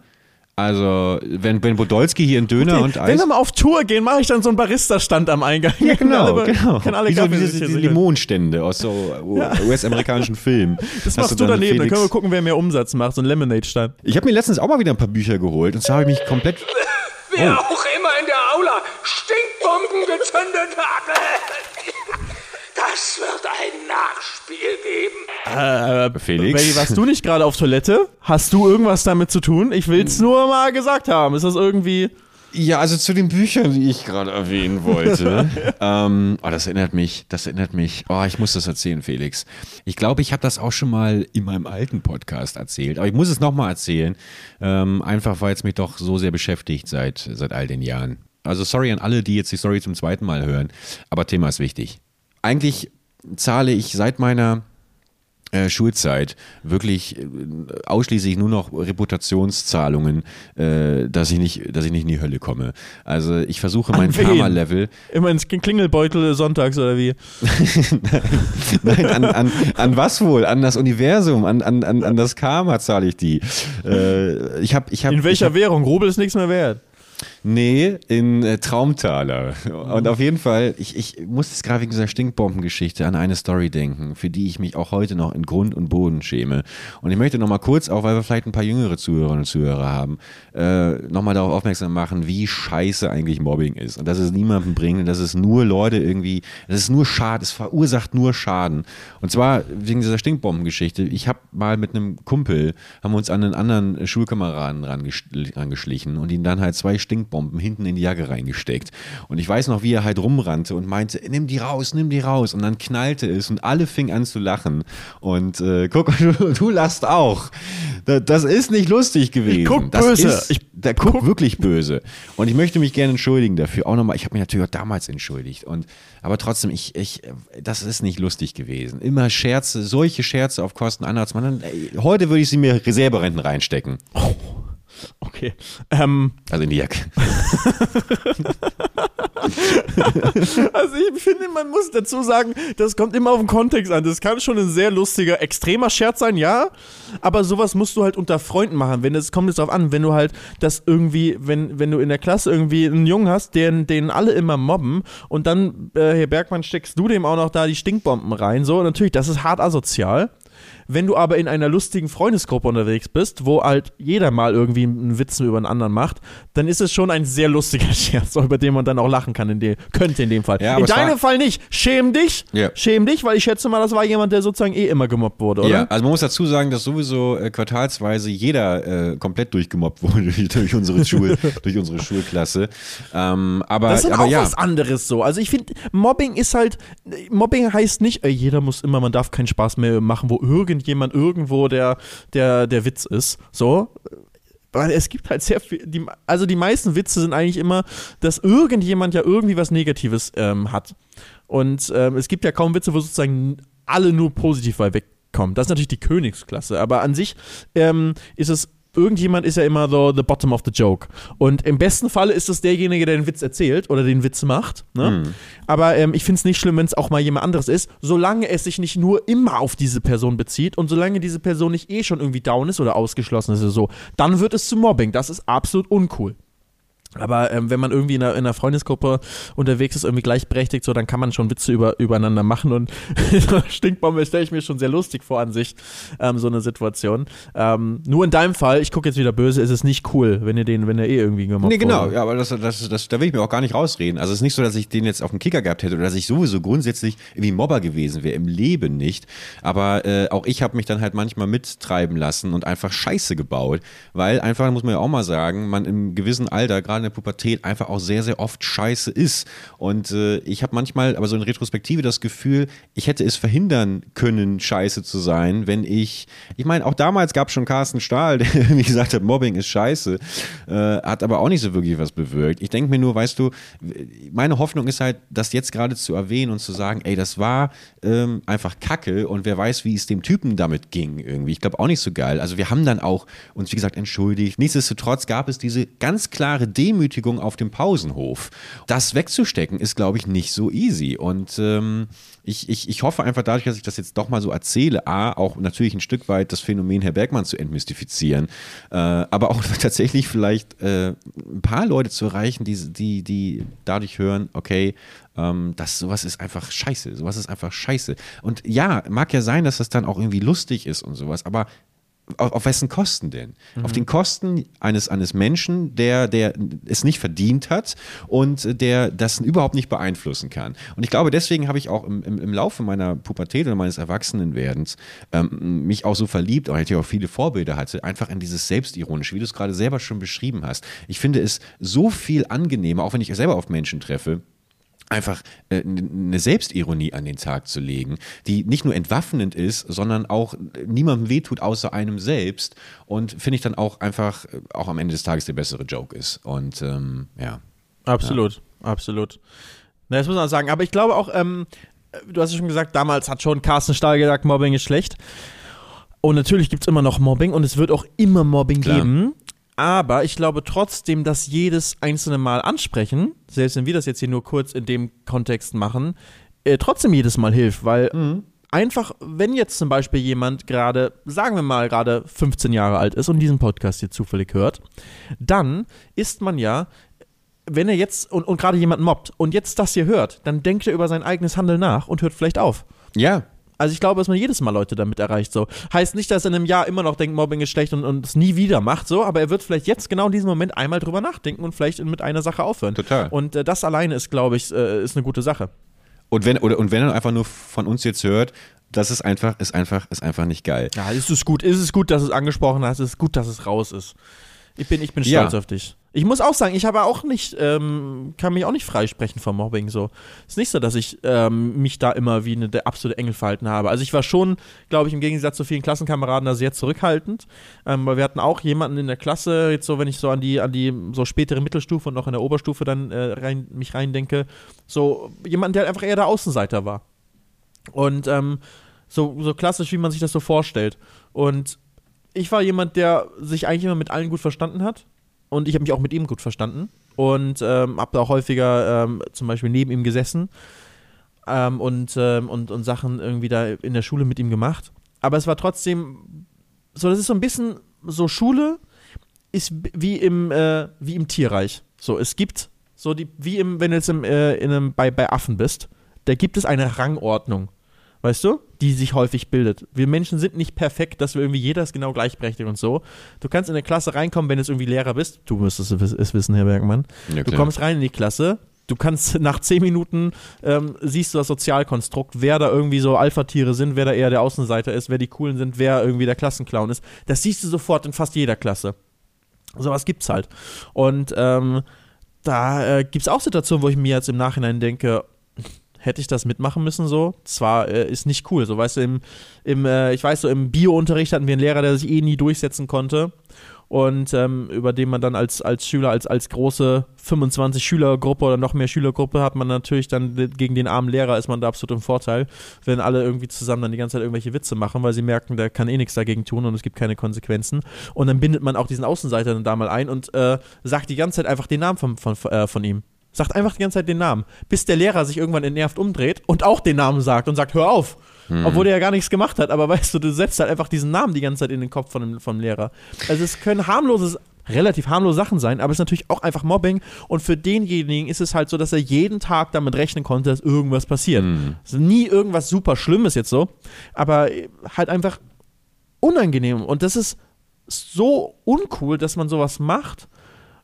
Also, wenn, wenn Podolski hier einen Döner okay, und Eis. Wenn wir mal auf Tour gehen, mache ich dann so einen Barista-Stand am Eingang. Ja, genau, alle, genau. alle Wie so diese, diese Limonstände aus so ja. US-amerikanischen Filmen. Das machst du, du daneben, dann können wir gucken, wer mehr Umsatz macht, so ein Lemonade-Stand. Ich habe mir letztens auch mal wieder ein paar Bücher geholt und zwar habe ich mich komplett... Wer oh. auch immer in der Aula Stinkbomben gezündet hat. Das wird ein Nachspiel geben. Äh, Felix? Baby, warst du nicht gerade auf Toilette? Hast du irgendwas damit zu tun? Ich will es nur mal gesagt haben. Ist das irgendwie. Ja, also zu den Büchern, die ich gerade erwähnen wollte. ähm, oh, das erinnert mich, das erinnert mich. Oh, ich muss das erzählen, Felix. Ich glaube, ich habe das auch schon mal in meinem alten Podcast erzählt, aber ich muss es nochmal erzählen. Ähm, einfach, weil es mich doch so sehr beschäftigt seit, seit all den Jahren. Also sorry an alle, die jetzt die Story zum zweiten Mal hören, aber Thema ist wichtig. Eigentlich zahle ich seit meiner äh, Schulzeit wirklich äh, ausschließlich nur noch Reputationszahlungen, äh, dass ich nicht, dass ich nicht in die Hölle komme. Also ich versuche mein? Karma-Level. Immer ins Klingelbeutel sonntags oder wie? Nein, an, an, an was wohl? An das Universum, an, an, an, an das Karma zahle ich die. Äh, ich hab, ich hab, In welcher hab, Währung? Rubel ist nichts mehr wert. Nee, in äh, Traumtaler. Und auf jeden Fall, ich, ich muss jetzt gerade wegen dieser Stinkbombengeschichte an eine Story denken, für die ich mich auch heute noch in Grund und Boden schäme. Und ich möchte nochmal kurz, auch weil wir vielleicht ein paar jüngere Zuhörerinnen und Zuhörer haben, äh, nochmal darauf aufmerksam machen, wie scheiße eigentlich Mobbing ist. Und dass es niemanden bringt und dass es nur Leute irgendwie, das ist nur Schaden, es verursacht nur Schaden. Und zwar wegen dieser Stinkbombengeschichte. Ich habe mal mit einem Kumpel, haben wir uns an einen anderen Schulkameraden rangeschl- rangeschlichen und ihn dann halt zwei Stinkbomben hinten in die Jacke reingesteckt. Und ich weiß noch, wie er halt rumrannte und meinte, nimm die raus, nimm die raus. Und dann knallte es und alle fingen an zu lachen. Und äh, guck, du, du lachst auch. Da- Das ist nicht lustig gewesen. Ich guck das böse. Ist, Ich der guckt wirklich böse. Und ich möchte mich gerne entschuldigen dafür. Auch nochmal, ich habe mich natürlich auch damals entschuldigt. Und, aber trotzdem, ich, ich, das ist nicht lustig gewesen. Immer Scherze, solche Scherze auf Kosten anderer. Ey, heute würde ich sie mir Reserverenten reinstecken. Okay. Ähm, Also in die Jacke. also ich finde, man muss dazu sagen, das kommt immer auf den Kontext an. Das kann schon ein sehr lustiger, extremer Scherz sein, ja. Aber sowas musst du halt unter Freunden machen. Wenn es kommt jetzt darauf an, wenn du halt das irgendwie, wenn, wenn du in der Klasse irgendwie einen Jungen hast, den, den alle immer mobben und dann, äh, Herr Bergmann, steckst du dem auch noch da die Stinkbomben rein. So, natürlich, das ist hart asozial. Wenn du aber in einer lustigen Freundesgruppe unterwegs bist, wo halt jeder mal irgendwie einen Witz über einen anderen macht, dann ist es schon ein sehr lustiger Scherz, über den man dann auch lachen kann, in dem, könnte in dem Fall. Ja, in deinem Fall nicht. Schäm dich. Ja. Schäm dich, weil ich schätze mal, das war jemand, der sozusagen eh immer gemobbt wurde, oder? Ja, also man muss dazu sagen, dass sowieso äh, quartalsweise jeder äh, komplett durchgemobbt wurde durch, unsere, Schul, durch unsere Schulklasse. Ähm, aber Das ist aber auch ja. was anderes so. Also ich finde, Mobbing ist halt, Mobbing heißt nicht, ey, jeder muss immer, man darf keinen Spaß mehr machen, wo irgendjemand irgendwo der, der, der Witz ist. So. Weil es gibt halt sehr viel, die, also die meisten Witze sind eigentlich immer, dass irgendjemand ja irgendwie was Negatives ähm, hat. Und ähm, es gibt ja kaum Witze, wo sozusagen alle nur positiv bei wegkommen. Das ist natürlich die Königsklasse, aber an sich ähm, ist es irgendjemand ist ja immer so the bottom of the joke. Und im besten Falle ist es derjenige, der den Witz erzählt oder den Witz macht. Ne? Aber ähm, ich finde es nicht schlimm, wenn es auch mal jemand anderes ist, solange es sich nicht nur immer auf diese Person bezieht und solange diese Person nicht eh schon irgendwie down ist oder ausgeschlossen ist oder so, dann wird es zu Mobbing. Das ist absolut uncool. Aber ähm, wenn man irgendwie in einer, in einer Freundesgruppe unterwegs ist, irgendwie gleichberechtigt, so, dann kann man schon Witze über, übereinander machen. Und Stinkbombe stelle ich mir schon sehr lustig vor an sich, ähm, so eine Situation. Ähm, nur in deinem Fall, ich gucke jetzt wieder böse, ist es nicht cool, wenn ihr den, wenn er eh irgendwie gemobbt Nee, genau, wurde. ja, aber das, das, das, da will ich mir auch gar nicht rausreden. Also es ist nicht so, dass ich den jetzt auf dem Kicker gehabt hätte oder dass ich sowieso grundsätzlich irgendwie Mobber gewesen wäre, im Leben nicht. Aber äh, auch ich habe mich dann halt manchmal mittreiben lassen und einfach Scheiße gebaut, weil einfach, muss man ja auch mal sagen, man im gewissen Alter, gerade der Pubertät, einfach auch sehr, sehr oft Scheiße ist. Und äh, ich habe manchmal, aber so in Retrospektive das Gefühl, ich hätte es verhindern können, Scheiße zu sein, wenn ich, ich meine, auch damals gab es schon Carsten Stahl, der irgendwie gesagt hat, Mobbing ist Scheiße, äh, hat aber auch nicht so wirklich was bewirkt. Ich denke mir nur, weißt du, meine Hoffnung ist halt, das jetzt gerade zu erwähnen und zu sagen, ey, das war ähm, einfach Kacke und wer weiß, wie es dem Typen damit ging irgendwie. Ich glaube auch nicht so geil. Also wir haben dann auch uns, wie gesagt, entschuldigt. Nichtsdestotrotz gab es diese ganz klare Demütigung auf dem Pausenhof. Das wegzustecken ist, glaube ich, nicht so easy. Und ähm, ich, ich, ich hoffe einfach dadurch, dass ich das jetzt doch mal so erzähle, A, auch natürlich ein Stück weit das Phänomen Herr Bergmann zu entmystifizieren, äh, aber auch tatsächlich vielleicht äh, ein paar Leute zu erreichen, die, die, die dadurch hören, okay, ähm, das sowas ist einfach scheiße, sowas ist einfach scheiße. Und ja, mag ja sein, dass das dann auch irgendwie lustig ist und sowas, aber auf, auf wessen Kosten denn? Auf den Kosten eines, eines Menschen, der, der es nicht verdient hat und der das überhaupt nicht beeinflussen kann. Und ich glaube, deswegen habe ich auch im, im, im Laufe meiner Pubertät oder meines Erwachsenenwerdens ähm, mich auch so verliebt, weil ich auch viele Vorbilder hatte, einfach in dieses Selbstironische, wie du es gerade selber schon beschrieben hast. Ich finde es so viel angenehmer, auch wenn ich selber auf Menschen treffe, einfach äh, eine Selbstironie an den Tag zu legen, die nicht nur entwaffnend ist, sondern auch niemandem wehtut außer einem selbst und finde ich dann auch einfach äh, auch am Ende des Tages der bessere Joke ist. Und ähm, ja. Absolut, absolut. Na, das muss man sagen. Aber ich glaube auch, ähm, du hast ja schon gesagt, damals hat schon Carsten Stahl gesagt, Mobbing ist schlecht. Und natürlich gibt es immer noch Mobbing und es wird auch immer Mobbing Klar. geben. Aber ich glaube trotzdem, dass jedes einzelne Mal ansprechen, selbst wenn wir das jetzt hier nur kurz in dem Kontext machen, äh, trotzdem jedes Mal hilft, weil einfach, wenn jetzt zum Beispiel jemand gerade, sagen wir mal, gerade 15 Jahre alt ist und diesen Podcast hier zufällig hört, dann ist man ja, wenn er jetzt und, und gerade jemanden mobbt und jetzt das hier hört, dann denkt er über sein eigenes Handeln nach und hört vielleicht auf. Ja, Also ich glaube, dass man jedes Mal Leute damit erreicht. So heißt nicht, dass er in einem Jahr immer noch denkt, Mobbing ist schlecht und, und es nie wieder macht. So, aber er wird vielleicht jetzt genau in diesem Moment einmal drüber nachdenken und vielleicht mit einer Sache aufhören. Total. Und äh, das alleine ist, glaube ich, äh, ist eine gute Sache. Und wenn, oder, und wenn er einfach nur von uns jetzt hört, das ist einfach, ist einfach, ist einfach nicht geil. Ja, ist es gut. Ist es gut, dass es angesprochen hast. Ist es gut, dass es raus ist. Ich bin, ich bin stolz Ja. auf dich. Ich muss auch sagen, ich habe auch nicht, ähm, kann mich auch nicht freisprechen vom Mobbing. So, ist nicht so, dass ich ähm, mich da immer wie eine, der absolute Engel verhalten habe. Also ich war schon, glaube ich, im Gegensatz zu vielen Klassenkameraden da sehr zurückhaltend, ähm, weil wir hatten auch jemanden in der Klasse. Jetzt so, wenn ich so an die, an die so spätere Mittelstufe und noch in der Oberstufe dann äh, rein, mich reindenke, so jemand, der einfach eher der Außenseiter war. Und ähm, so, so klassisch, wie man sich das so vorstellt. Und ich war jemand, der sich eigentlich immer mit allen gut verstanden hat. Und ich habe mich auch mit ihm gut verstanden. Und ähm, habe da auch häufiger ähm, zum Beispiel neben ihm gesessen ähm, und, ähm, und, und Sachen irgendwie da in der Schule mit ihm gemacht. Aber es war trotzdem so, das ist so ein bisschen so Schule ist wie im, äh, wie im Tierreich. So, es gibt so die, wie im, wenn du jetzt im, äh, in einem, bei, bei Affen bist, da gibt es eine Rangordnung. Weißt du? Die sich häufig bildet. Wir Menschen sind nicht perfekt, dass wir irgendwie jeder ist genau gleichberechtigt und so. Du kannst in eine Klasse reinkommen, wenn du irgendwie Lehrer bist. Du müsstest es es wissen, Herr Bergmann. Ja, Du kommst rein in die Klasse. Du kannst nach zehn Minuten ähm, siehst du das Sozialkonstrukt, wer da irgendwie so Alpha-Tiere sind, wer da eher der Außenseiter ist, wer die Coolen sind, wer irgendwie der Klassenclown ist. Das siehst du sofort in fast jeder Klasse. Sowas gibt's halt. Und ähm, da äh, gibt's auch Situationen, wo ich mir jetzt im Nachhinein denke, hätte ich das mitmachen müssen so? Zwar äh, ist nicht cool, so weißt du, im, im äh, ich weiß so, im Bio-Unterricht hatten wir einen Lehrer, der sich eh nie durchsetzen konnte und ähm, über den man dann als, als Schüler, als, als große 25 Schülergruppe oder noch mehr Schülergruppe hat man natürlich dann gegen den armen Lehrer ist man da absolut im Vorteil, wenn alle irgendwie zusammen dann die ganze Zeit irgendwelche Witze machen, weil sie merken, der kann eh nichts dagegen tun und es gibt keine Konsequenzen. Und dann bindet man auch diesen Außenseiter dann da mal ein und äh, sagt die ganze Zeit einfach den Namen von, von, äh, von ihm. Sagt einfach die ganze Zeit den Namen, bis der Lehrer sich irgendwann entnervt umdreht und auch den Namen sagt und sagt, hör auf. Obwohl der ja gar nichts gemacht hat, aber weißt du, du setzt halt einfach diesen Namen die ganze Zeit in den Kopf von dem, vom Lehrer. Also es können harmlose, relativ harmlose Sachen sein, aber es ist natürlich auch einfach Mobbing und für denjenigen ist es halt so, dass er jeden Tag damit rechnen konnte, dass irgendwas passiert. Es ist nie irgendwas super Schlimmes jetzt so, aber halt einfach unangenehm und das ist so uncool, dass man sowas macht,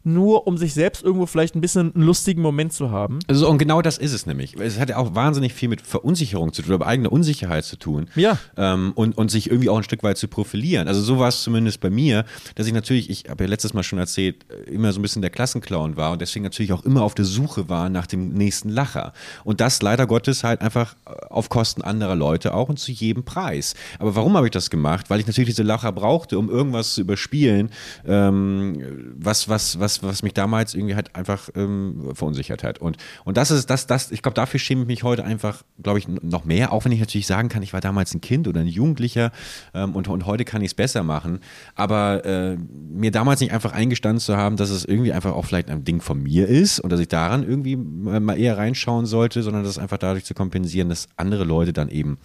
nur um sich selbst irgendwo vielleicht ein bisschen einen lustigen Moment zu haben. Also, und genau das ist es nämlich. Es hat ja auch wahnsinnig viel mit Verunsicherung zu tun, oder eigener Unsicherheit zu tun. Ja. Ähm, und, und sich irgendwie auch ein Stück weit zu profilieren. Also so war es zumindest bei mir, dass ich natürlich, ich habe ja letztes Mal schon erzählt, äh, immer so ein bisschen der Klassenclown war und deswegen natürlich auch immer auf der Suche war nach dem nächsten Lacher. Und das leider Gottes halt einfach äh, auf Kosten anderer Leute auch und zu jedem Preis. Aber warum habe ich das gemacht? Weil ich natürlich diese Lacher brauchte, um irgendwas zu überspielen, ähm, was, was, was, was mich damals irgendwie halt einfach ähm, verunsichert hat. Und, und das ist, das, das, ich glaube, dafür schäme ich mich heute einfach, glaube ich, noch mehr, auch wenn ich natürlich sagen kann, ich war damals ein Kind oder ein Jugendlicher ähm, und, und heute kann ich es besser machen. Aber äh, mir damals nicht einfach eingestanden zu haben, dass es irgendwie einfach auch vielleicht ein Ding von mir ist und dass ich daran irgendwie mal eher reinschauen sollte, sondern das einfach dadurch zu kompensieren, dass andere Leute dann eben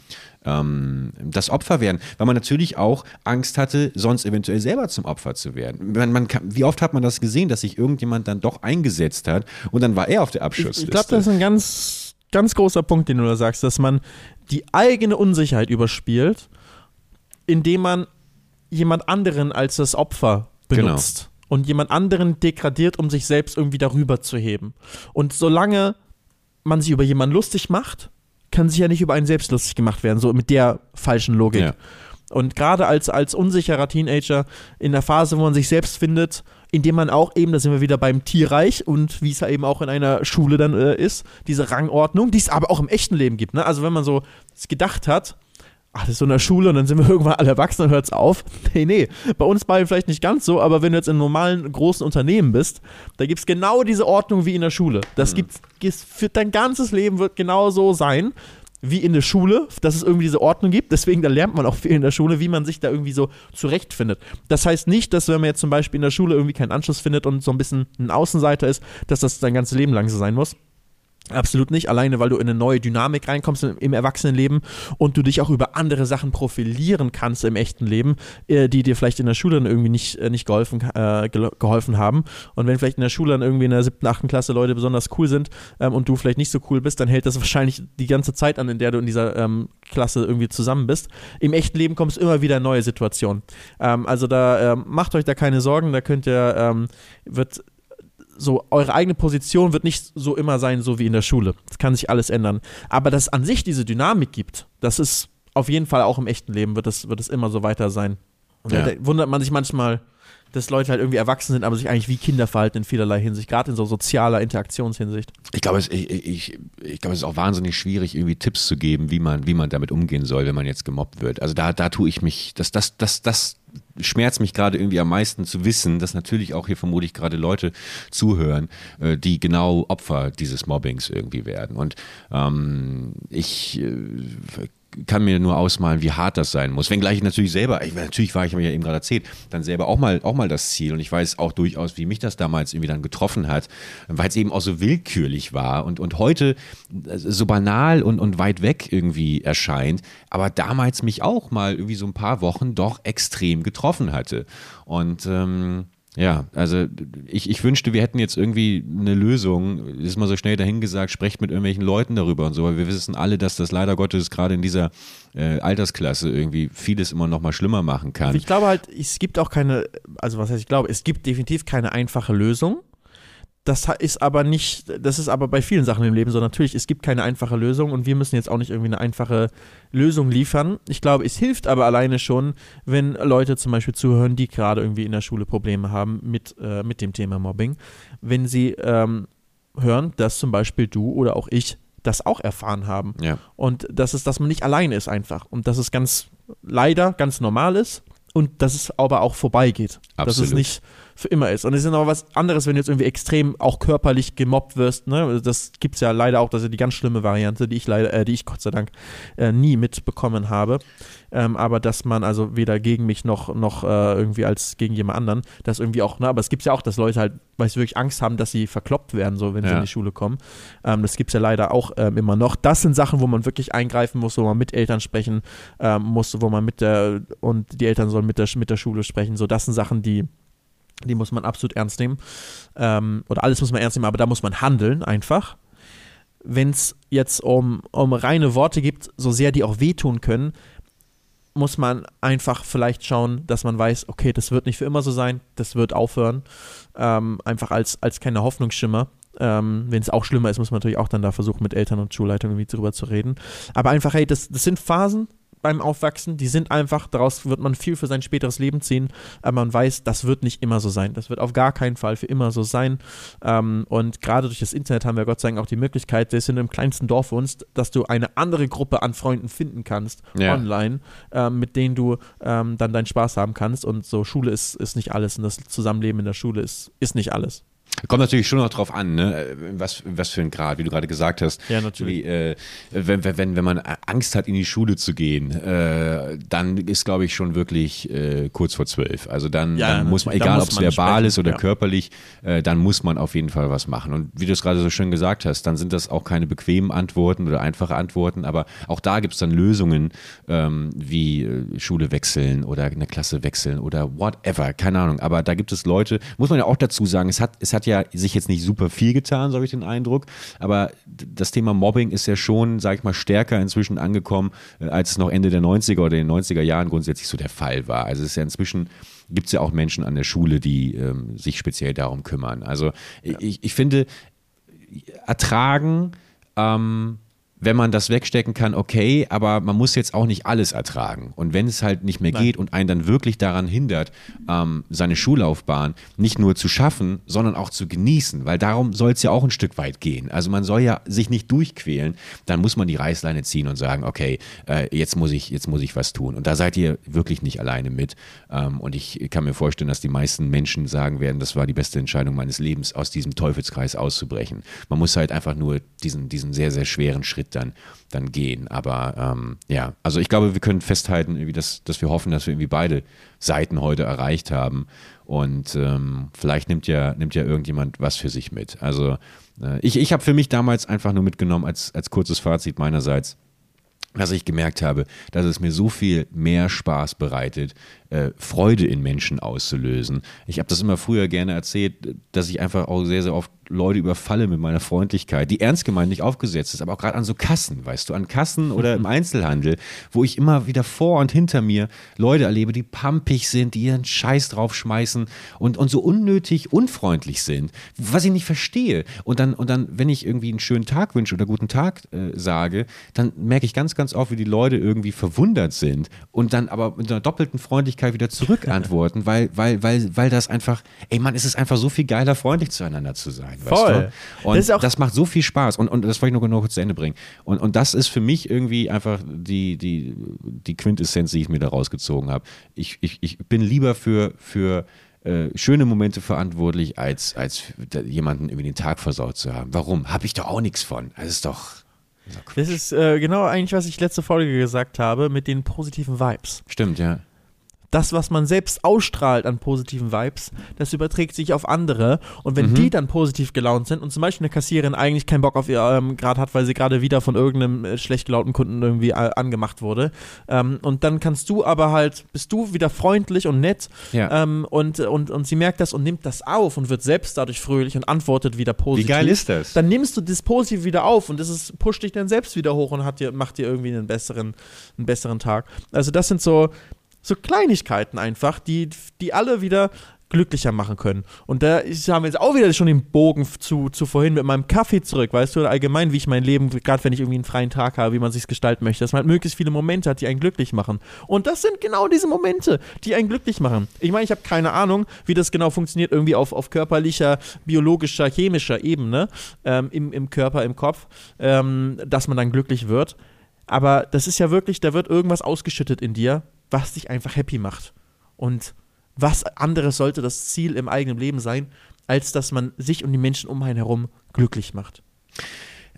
ähm, das Opfer werden, weil man natürlich auch Angst hatte, sonst eventuell selber zum Opfer zu werden. Man, man kann, wie oft hat man das gesehen, dass sich irgendjemand dann doch eingesetzt hat und dann war er auf der Ich, Abschussliste. ich glaube, das ist ein ganz, ganz großer Punkt, den du da sagst, dass man die eigene Unsicherheit überspielt, indem man jemand anderen als das Opfer benutzt. Und jemand anderen degradiert, um sich selbst irgendwie darüber zu heben. Und solange man sich über jemanden lustig macht, kann sich ja nicht über einen selbst lustig gemacht werden, so mit der falschen Logik. Ja. Und gerade als, als unsicherer Teenager in der Phase, wo man sich selbst findet, indem man auch eben, da sind wir wieder beim Tierreich und wie es ja eben auch in einer Schule dann äh, ist, diese Rangordnung, die es aber auch im echten Leben gibt. Ne? Also wenn man so gedacht hat, ach, das ist so in der Schule und dann sind wir irgendwann alle erwachsen und hört es auf. Nee, nee, bei uns beiden vielleicht nicht ganz so, aber wenn du jetzt in normalen großen Unternehmen bist, da gibt es genau diese Ordnung wie in der Schule. Das mhm. gibt's, für dein ganzes Leben wird genau so sein wie in der Schule, dass es irgendwie diese Ordnung gibt. Deswegen, da lernt man auch viel in der Schule, wie man sich da irgendwie so zurechtfindet. Das heißt nicht, dass wenn man jetzt zum Beispiel in der Schule irgendwie keinen Anschluss findet und so ein bisschen ein Außenseiter ist, dass das dein ganzes Leben lang so sein muss. Absolut nicht, alleine weil du in eine neue Dynamik reinkommst im, Erwachsenenleben und du dich auch über andere Sachen profilieren kannst im echten Leben, äh, die dir vielleicht in der Schule dann irgendwie nicht, äh, nicht geholfen, äh, geholfen haben. Und wenn vielleicht in der Schule dann irgendwie in der siebten, achten Klasse Leute besonders cool sind ähm, und du vielleicht nicht so cool bist, dann hält das wahrscheinlich die ganze Zeit an, in der du in dieser ähm, Klasse irgendwie zusammen bist. Im echten Leben kommst immer wieder neue Situationen. Ähm, also da ähm, macht euch da keine Sorgen, da könnt ihr, ähm, wird so eure eigene Position wird nicht so immer sein, so wie in der Schule. Das kann sich alles ändern. Aber dass es an sich diese Dynamik gibt, das ist auf jeden Fall auch im echten Leben wird es, wird es immer so weiter sein. Und ja. da wundert man sich manchmal, dass Leute halt irgendwie erwachsen sind, aber sich eigentlich wie Kinder verhalten in vielerlei Hinsicht, gerade in so sozialer Interaktionshinsicht. Ich glaube, es, ich, ich, ich glaube, es ist auch wahnsinnig schwierig, irgendwie Tipps zu geben, wie man, wie man damit umgehen soll, wenn man jetzt gemobbt wird. Also da, da tue ich mich, das, das, das, das schmerzt mich gerade irgendwie am meisten zu wissen, dass natürlich auch hier vermutlich gerade Leute zuhören, äh, die genau Opfer dieses Mobbings irgendwie werden. Und ähm, ich äh, kann mir nur ausmalen, wie hart das sein muss. Wenngleich ich natürlich selber, ich, natürlich war ich, habe ja eben gerade erzählt, dann selber auch mal, auch mal das Ziel. Und ich weiß auch durchaus, wie mich das damals irgendwie dann getroffen hat, weil es eben auch so willkürlich war und, und heute so banal und, und weit weg irgendwie erscheint, aber damals mich auch mal irgendwie so ein paar Wochen doch extrem getroffen hatte. Und ähm, ja, also ich, ich wünschte, wir hätten jetzt irgendwie eine Lösung. Ist mal so schnell dahingesagt, sprecht mit irgendwelchen Leuten darüber und so, weil wir wissen alle, dass das leider Gottes gerade in dieser äh, Altersklasse irgendwie vieles immer noch mal schlimmer machen kann. Ich glaube halt, es gibt auch keine, also was heißt ich glaube, es gibt definitiv keine einfache Lösung. Das ist aber nicht, das ist aber bei vielen Sachen im Leben so. Natürlich, es gibt keine einfache Lösung und wir müssen jetzt auch nicht irgendwie eine einfache Lösung liefern. Ich glaube, es hilft aber alleine schon, wenn Leute zum Beispiel zuhören, die gerade irgendwie in der Schule Probleme haben mit, äh, mit dem Thema Mobbing. Wenn sie ähm, hören, dass zum Beispiel du oder auch ich das auch erfahren haben. Ja. Und dass es, dass man nicht alleine ist einfach. Und dass es ganz leider ganz normal ist und dass es aber auch vorbeigeht. Absolut. Dass es nicht für immer ist. Und es ist noch was anderes, wenn du jetzt irgendwie extrem auch körperlich gemobbt wirst. Ne? Das gibt es ja leider auch, das ist ja die ganz schlimme Variante, die ich leider, äh, die ich Gott sei Dank äh, nie mitbekommen habe. Ähm, aber dass man also weder gegen mich noch, noch äh, irgendwie als gegen jemand anderen, das irgendwie auch, ne, aber es gibt ja auch, dass Leute halt, weil sie wirklich Angst haben, dass sie verkloppt werden, so wenn ja. sie in die Schule kommen. Ähm, das gibt es ja leider auch ähm, immer noch. Das sind Sachen, wo man wirklich eingreifen muss, wo man mit Eltern sprechen ähm, muss, wo man mit der und die Eltern sollen mit der, mit der Schule sprechen. So, das sind Sachen, die die muss man absolut ernst nehmen. Ähm, oder alles muss man ernst nehmen, aber da muss man handeln einfach. Wenn es jetzt um, um reine Worte gibt, so sehr die auch wehtun können, muss man einfach vielleicht schauen, dass man weiß, okay, das wird nicht für immer so sein, das wird aufhören. Ähm, einfach als, als kleiner Hoffnungsschimmer. Ähm, Wenn es auch schlimmer ist, muss man natürlich auch dann da versuchen, mit Eltern und Schulleitungen irgendwie drüber zu reden. Aber einfach, hey, das, das sind Phasen, beim Aufwachsen. Die sind einfach, daraus wird man viel für sein späteres Leben ziehen. Aber man weiß, das wird nicht immer so sein. Das wird auf gar keinen Fall für immer so sein. Ähm, und gerade durch das Internet haben wir Gott sei Dank auch die Möglichkeit, selbst in dem kleinsten Dorf wohnst, dass du eine andere Gruppe an Freunden finden kannst ja. online, ähm, mit denen du ähm, dann deinen Spaß haben kannst. Und so Schule ist, ist nicht alles und das Zusammenleben in der Schule ist, ist nicht alles. Kommt natürlich schon noch drauf an, ne? was, was für ein Grad, wie du gerade gesagt hast. Ja, natürlich. Wie, äh, wenn, wenn, wenn man Angst hat, in die Schule zu gehen, äh, dann ist, glaube ich, schon wirklich äh, kurz vor zwölf. Also dann, ja, dann muss man, egal ob es verbal ist oder ja. körperlich, äh, dann muss man auf jeden Fall was machen. Und wie du es gerade so schön gesagt hast, dann sind das auch keine bequemen Antworten oder einfache Antworten, aber auch da gibt es dann Lösungen, ähm, wie äh, Schule wechseln oder eine Klasse wechseln oder whatever, keine Ahnung. Aber da gibt es Leute, muss man ja auch dazu sagen, es hat, es hat ja sich jetzt nicht super viel getan, so habe ich den Eindruck. Aber das Thema Mobbing ist ja schon, sage ich mal, stärker inzwischen angekommen, äh, als es noch Ende der 90er oder den 90er Jahren grundsätzlich so der Fall war. Also es ist ja inzwischen gibt es ja auch Menschen an der Schule, die ähm, sich speziell darum kümmern. Also ja. ich, ich finde, ertragen, ähm, wenn man das wegstecken kann, okay, aber man muss jetzt auch nicht alles ertragen. Und wenn es halt nicht mehr Nein. geht und einen dann wirklich daran hindert, ähm, seine Schullaufbahn nicht nur zu schaffen, sondern auch zu genießen, weil darum soll es ja auch ein Stück weit gehen. Also man soll ja sich nicht durchquälen, dann muss man die Reißleine ziehen und sagen, okay, äh, jetzt muss ich, jetzt muss ich was tun. Und da seid ihr wirklich nicht alleine mit. Ähm, und ich kann mir vorstellen, dass die meisten Menschen sagen werden, das war die beste Entscheidung meines Lebens, aus diesem Teufelskreis auszubrechen. Man muss halt einfach nur diesen, diesen sehr, sehr schweren Schritt dann, dann gehen. Aber ähm, ja, also ich glaube, wir können festhalten, irgendwie, dass, dass wir hoffen, dass wir irgendwie beide Seiten heute erreicht haben. Und ähm, vielleicht nimmt ja, nimmt ja irgendjemand was für sich mit. Also äh, ich, ich habe für mich damals einfach nur mitgenommen als, als kurzes Fazit meinerseits dass ich gemerkt habe, dass es mir so viel mehr Spaß bereitet, äh, Freude in Menschen auszulösen. Ich habe das immer früher gerne erzählt, dass ich einfach auch sehr, sehr oft Leute überfalle mit meiner Freundlichkeit, die ernst gemeint nicht aufgesetzt ist, aber auch gerade an so Kassen, weißt du, an Kassen oder im Einzelhandel, wo ich immer wieder vor und hinter mir Leute erlebe, die pampig sind, die ihren Scheiß draufschmeißen und, und so unnötig unfreundlich sind, was ich nicht verstehe. Und dann, und dann, wenn ich irgendwie einen schönen Tag wünsche oder guten Tag äh, sage, dann merke ich ganz, ganz oft, wie die Leute irgendwie verwundert sind und dann aber mit einer doppelten Freundlichkeit wieder zurückantworten, weil, weil, weil, weil das einfach, ey Mann, es ist einfach so viel geiler, freundlich zueinander zu sein. Weißt Voll. du? Und Das das, macht so viel Spaß. Und, und das wollte ich nur noch kurz zu Ende bringen. Und, und das ist für mich irgendwie einfach die, die, die Quintessenz, die ich mir da rausgezogen habe. Ich, ich, ich bin lieber für, für äh, schöne Momente verantwortlich, als, als jemanden irgendwie den Tag versaut zu haben. Warum? Habe ich doch auch nichts von. Das ist doch. das ist doch. Das ist äh, genau eigentlich, was ich letzte Folge gesagt habe mit den positiven Vibes. Stimmt, ja. Das, was man selbst ausstrahlt an positiven Vibes, das überträgt sich auf andere. Und wenn die dann positiv gelaunt sind und zum Beispiel eine Kassiererin eigentlich keinen Bock auf ihr ähm, gerade hat, weil sie gerade wieder von irgendeinem äh, schlecht gelaunten Kunden irgendwie äh, angemacht wurde, ähm, und dann kannst du aber halt, bist du wieder freundlich und nett Ja. ähm, und, und, und sie merkt das und nimmt das auf und wird selbst dadurch fröhlich und antwortet wieder Wie positiv. geil ist das? Dann nimmst du das Positive wieder auf und das ist, pusht dich dann selbst wieder hoch und hat dir, macht dir irgendwie einen besseren, einen besseren Tag. Also das sind so, so Kleinigkeiten einfach, die, die alle wieder glücklicher machen können. Und da haben wir jetzt auch wieder schon den Bogen zu, zu vorhin mit meinem Kaffee zurück, weißt du, allgemein, wie ich mein Leben, gerade wenn ich irgendwie einen freien Tag habe, wie man sich gestalten möchte, dass man halt möglichst viele Momente hat, die einen glücklich machen. Und das sind genau diese Momente, die einen glücklich machen. Ich meine, ich habe keine Ahnung, wie das genau funktioniert, irgendwie auf, auf körperlicher, biologischer, chemischer Ebene ähm, im, im Körper, im Kopf, ähm, dass man dann glücklich wird. Aber das ist ja wirklich, da wird irgendwas ausgeschüttet in dir, was dich einfach happy macht. Und was anderes sollte das Ziel im eigenen Leben sein, als dass man sich und die Menschen um einen herum glücklich macht.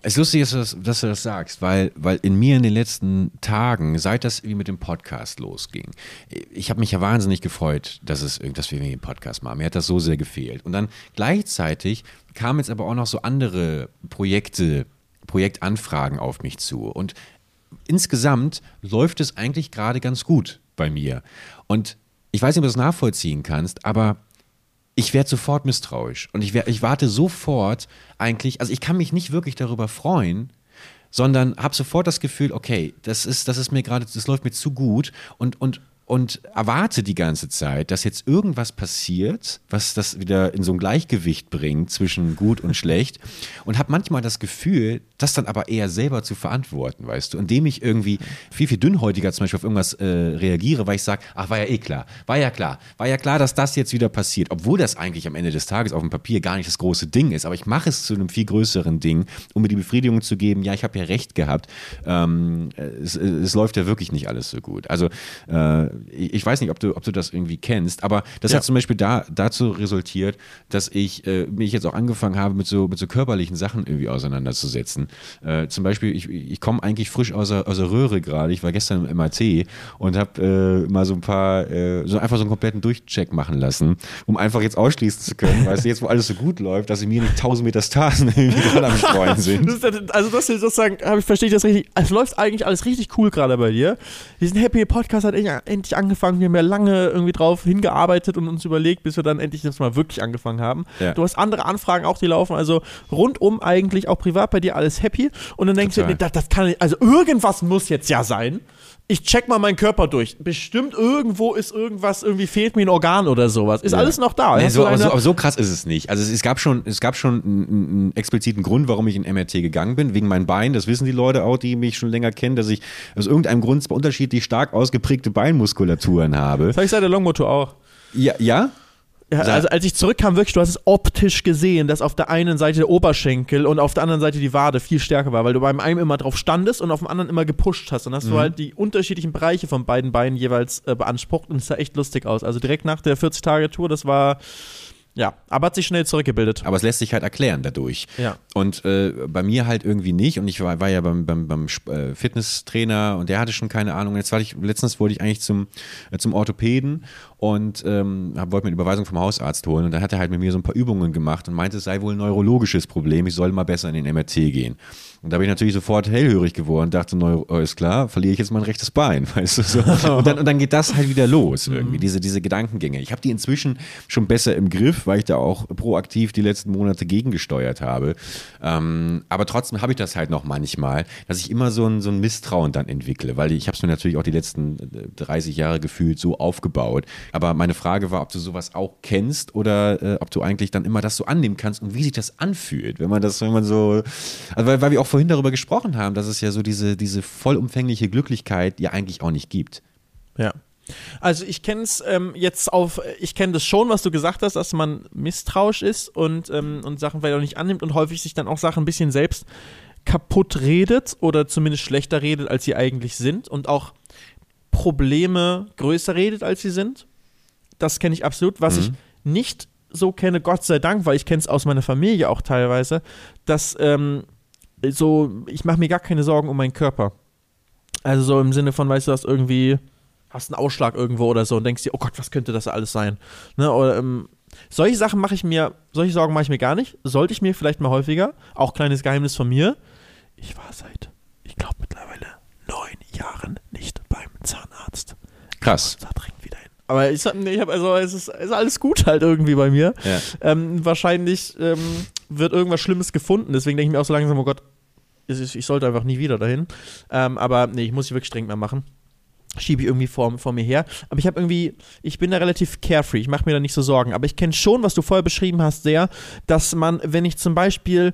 Es ist lustig, dass du das, sagst, weil, weil in mir in den letzten Tagen, seit das wie mit dem Podcast losging, ich habe mich ja wahnsinnig gefreut, dass, es, dass wir den Podcast machen. Mir hat das so sehr gefehlt. Und dann gleichzeitig kamen jetzt aber auch noch so andere Projekte, Projektanfragen auf mich zu. Und insgesamt läuft es eigentlich gerade ganz gut bei mir. Und ich weiß nicht, ob du das nachvollziehen kannst, aber ich werde sofort misstrauisch und ich, werd, ich warte sofort eigentlich, also ich kann mich nicht wirklich darüber freuen, sondern habe sofort das Gefühl, okay, das ist, das ist mir gerade, das läuft mir zu gut und, und, und erwarte die ganze Zeit, dass jetzt irgendwas passiert, was das wieder in so ein Gleichgewicht bringt zwischen gut und schlecht und habe manchmal das Gefühl, das dann aber eher selber zu verantworten, weißt du, indem ich irgendwie viel, viel dünnhäutiger zum Beispiel auf irgendwas äh, reagiere, weil ich sage, ach, war ja eh klar, war ja klar, war ja klar, dass das jetzt wieder passiert, obwohl das eigentlich am Ende des Tages auf dem Papier gar nicht das große Ding ist, aber ich mache es zu einem viel größeren Ding, um mir die Befriedigung zu geben, ja, ich habe ja recht gehabt, ähm, es, es läuft ja wirklich nicht alles so gut. Also äh, ich weiß nicht, ob du, ob du das irgendwie kennst, aber das Ja. hat zum Beispiel da, dazu resultiert, dass ich äh, mich jetzt auch angefangen habe, mit so, mit so körperlichen Sachen irgendwie auseinanderzusetzen. Äh, zum Beispiel, ich, ich komme eigentlich frisch aus der, aus der Röhre gerade. Ich war gestern im MAT und habe äh, mal so ein paar, äh, so einfach so einen kompletten Durchcheck machen lassen, um einfach jetzt ausschließen zu können, weißt du, jetzt wo alles so gut läuft, dass in mir nicht tausend Metastasen irgendwie gerade am Streuen sind. Das also das ist sozusagen, ich verstehe ich das richtig, es läuft eigentlich alles richtig cool gerade bei dir. Diesen Happy Podcast hat endlich- angefangen. Wir haben ja lange irgendwie drauf hingearbeitet und uns überlegt, bis wir dann endlich das mal wirklich angefangen haben. Ja. Du hast andere Anfragen auch, die laufen. Also rundum eigentlich auch privat bei dir alles happy. Und dann denkst du, nee, das, das kann nicht, also irgendwas muss jetzt ja sein. Ich check mal meinen Körper durch. Bestimmt irgendwo ist irgendwas, irgendwie fehlt mir ein Organ oder sowas. Ist alles noch da. Nee, so, aber, so, aber so krass ist es nicht. Also es, es gab schon, es gab schon einen, einen expliziten Grund, warum ich in MRT gegangen bin, wegen meinen Beinen. Das wissen die Leute auch, die mich schon länger kennen, dass ich aus irgendeinem Grund zwar unterschiedlich stark ausgeprägte Beinmuskulaturen habe. das habe ich seit der Longmotor auch. Ja, ja? Ja, also als ich zurückkam, wirklich, du hast es optisch gesehen, dass auf der einen Seite der Oberschenkel und auf der anderen Seite die Wade viel stärker war, weil du beim einen immer drauf standest und auf dem anderen immer gepusht hast. Und hast du halt die unterschiedlichen Bereiche von beiden Beinen jeweils äh, beansprucht und es sah echt lustig aus. Also direkt nach der 40-Tage-Tour, das war, ja, aber hat sich schnell zurückgebildet. Aber es lässt sich halt erklären dadurch. Ja. Und äh, bei mir halt irgendwie nicht. Und ich war, war ja beim, beim, beim äh, Fitnesstrainer und der hatte schon keine Ahnung. Jetzt war ich, letztens wollte ich eigentlich zum, äh, zum Orthopäden und ähm, wollte mir eine Überweisung vom Hausarzt holen. Und dann hat er halt mit mir so ein paar Übungen gemacht und meinte, es sei wohl ein neurologisches Problem. Ich soll mal besser in den MRT gehen. Und da bin ich natürlich sofort hellhörig geworden, dachte, Neuro, oh, ist klar, verliere ich jetzt mein rechtes Bein, weißt du so. Und dann, und dann geht das halt wieder los irgendwie, diese, diese Gedankengänge. Ich habe die inzwischen schon besser im Griff, weil ich da auch proaktiv die letzten Monate gegengesteuert habe. Ähm, aber trotzdem habe ich das halt noch manchmal, dass ich immer so ein, so ein Misstrauen dann entwickle, weil ich habe es mir natürlich auch die letzten äh, 30 Jahre gefühlt so aufgebaut. Aber meine Frage war, ob du sowas auch kennst oder äh, ob du eigentlich dann immer das so annehmen kannst und wie sich das anfühlt, wenn man das, wenn man so, also weil, weil wir auch vorhin darüber gesprochen haben, dass es ja so diese, diese vollumfängliche Glücklichkeit ja eigentlich auch nicht gibt. Ja. Also ich kenne es ähm, jetzt auf, ich kenne das schon, was du gesagt hast, dass man misstrauisch ist und, ähm, und Sachen vielleicht auch nicht annimmt und häufig sich dann auch Sachen ein bisschen selbst kaputt redet oder zumindest schlechter redet, als sie eigentlich sind und auch Probleme größer redet, als sie sind. Das kenne ich absolut. Was ich nicht so kenne, Gott sei Dank, weil ich kenne es aus meiner Familie auch teilweise, dass ähm, so, ich mache mir gar keine Sorgen um meinen Körper. Also so im Sinne von, weißt du, hast irgendwie, hast einen Ausschlag irgendwo oder so und denkst dir, oh Gott, was könnte das alles sein? Ne? Oder, ähm, solche Sachen mache ich mir, solche Sorgen mache ich mir gar nicht. Sollte ich mir vielleicht mal häufiger. Auch kleines Geheimnis von mir. Ich war seit, ich glaube mittlerweile neun Jahren nicht beim Zahnarzt. Krass. Da dringend wieder hin. Aber ich, ich habe also, es ist, es ist alles gut halt irgendwie bei mir. Ja. Ähm, wahrscheinlich ähm, wird irgendwas Schlimmes gefunden. Deswegen denke ich mir auch so langsam, oh Gott, ich sollte einfach nie wieder dahin. Ähm, aber nee, ich muss sie wirklich dringend mal machen. Schiebe ich irgendwie vor, vor mir her. Aber ich habe irgendwie, ich bin da relativ carefree. Ich mache mir da nicht so Sorgen. Aber ich kenne schon, was du vorher beschrieben hast, sehr, dass man, wenn ich zum Beispiel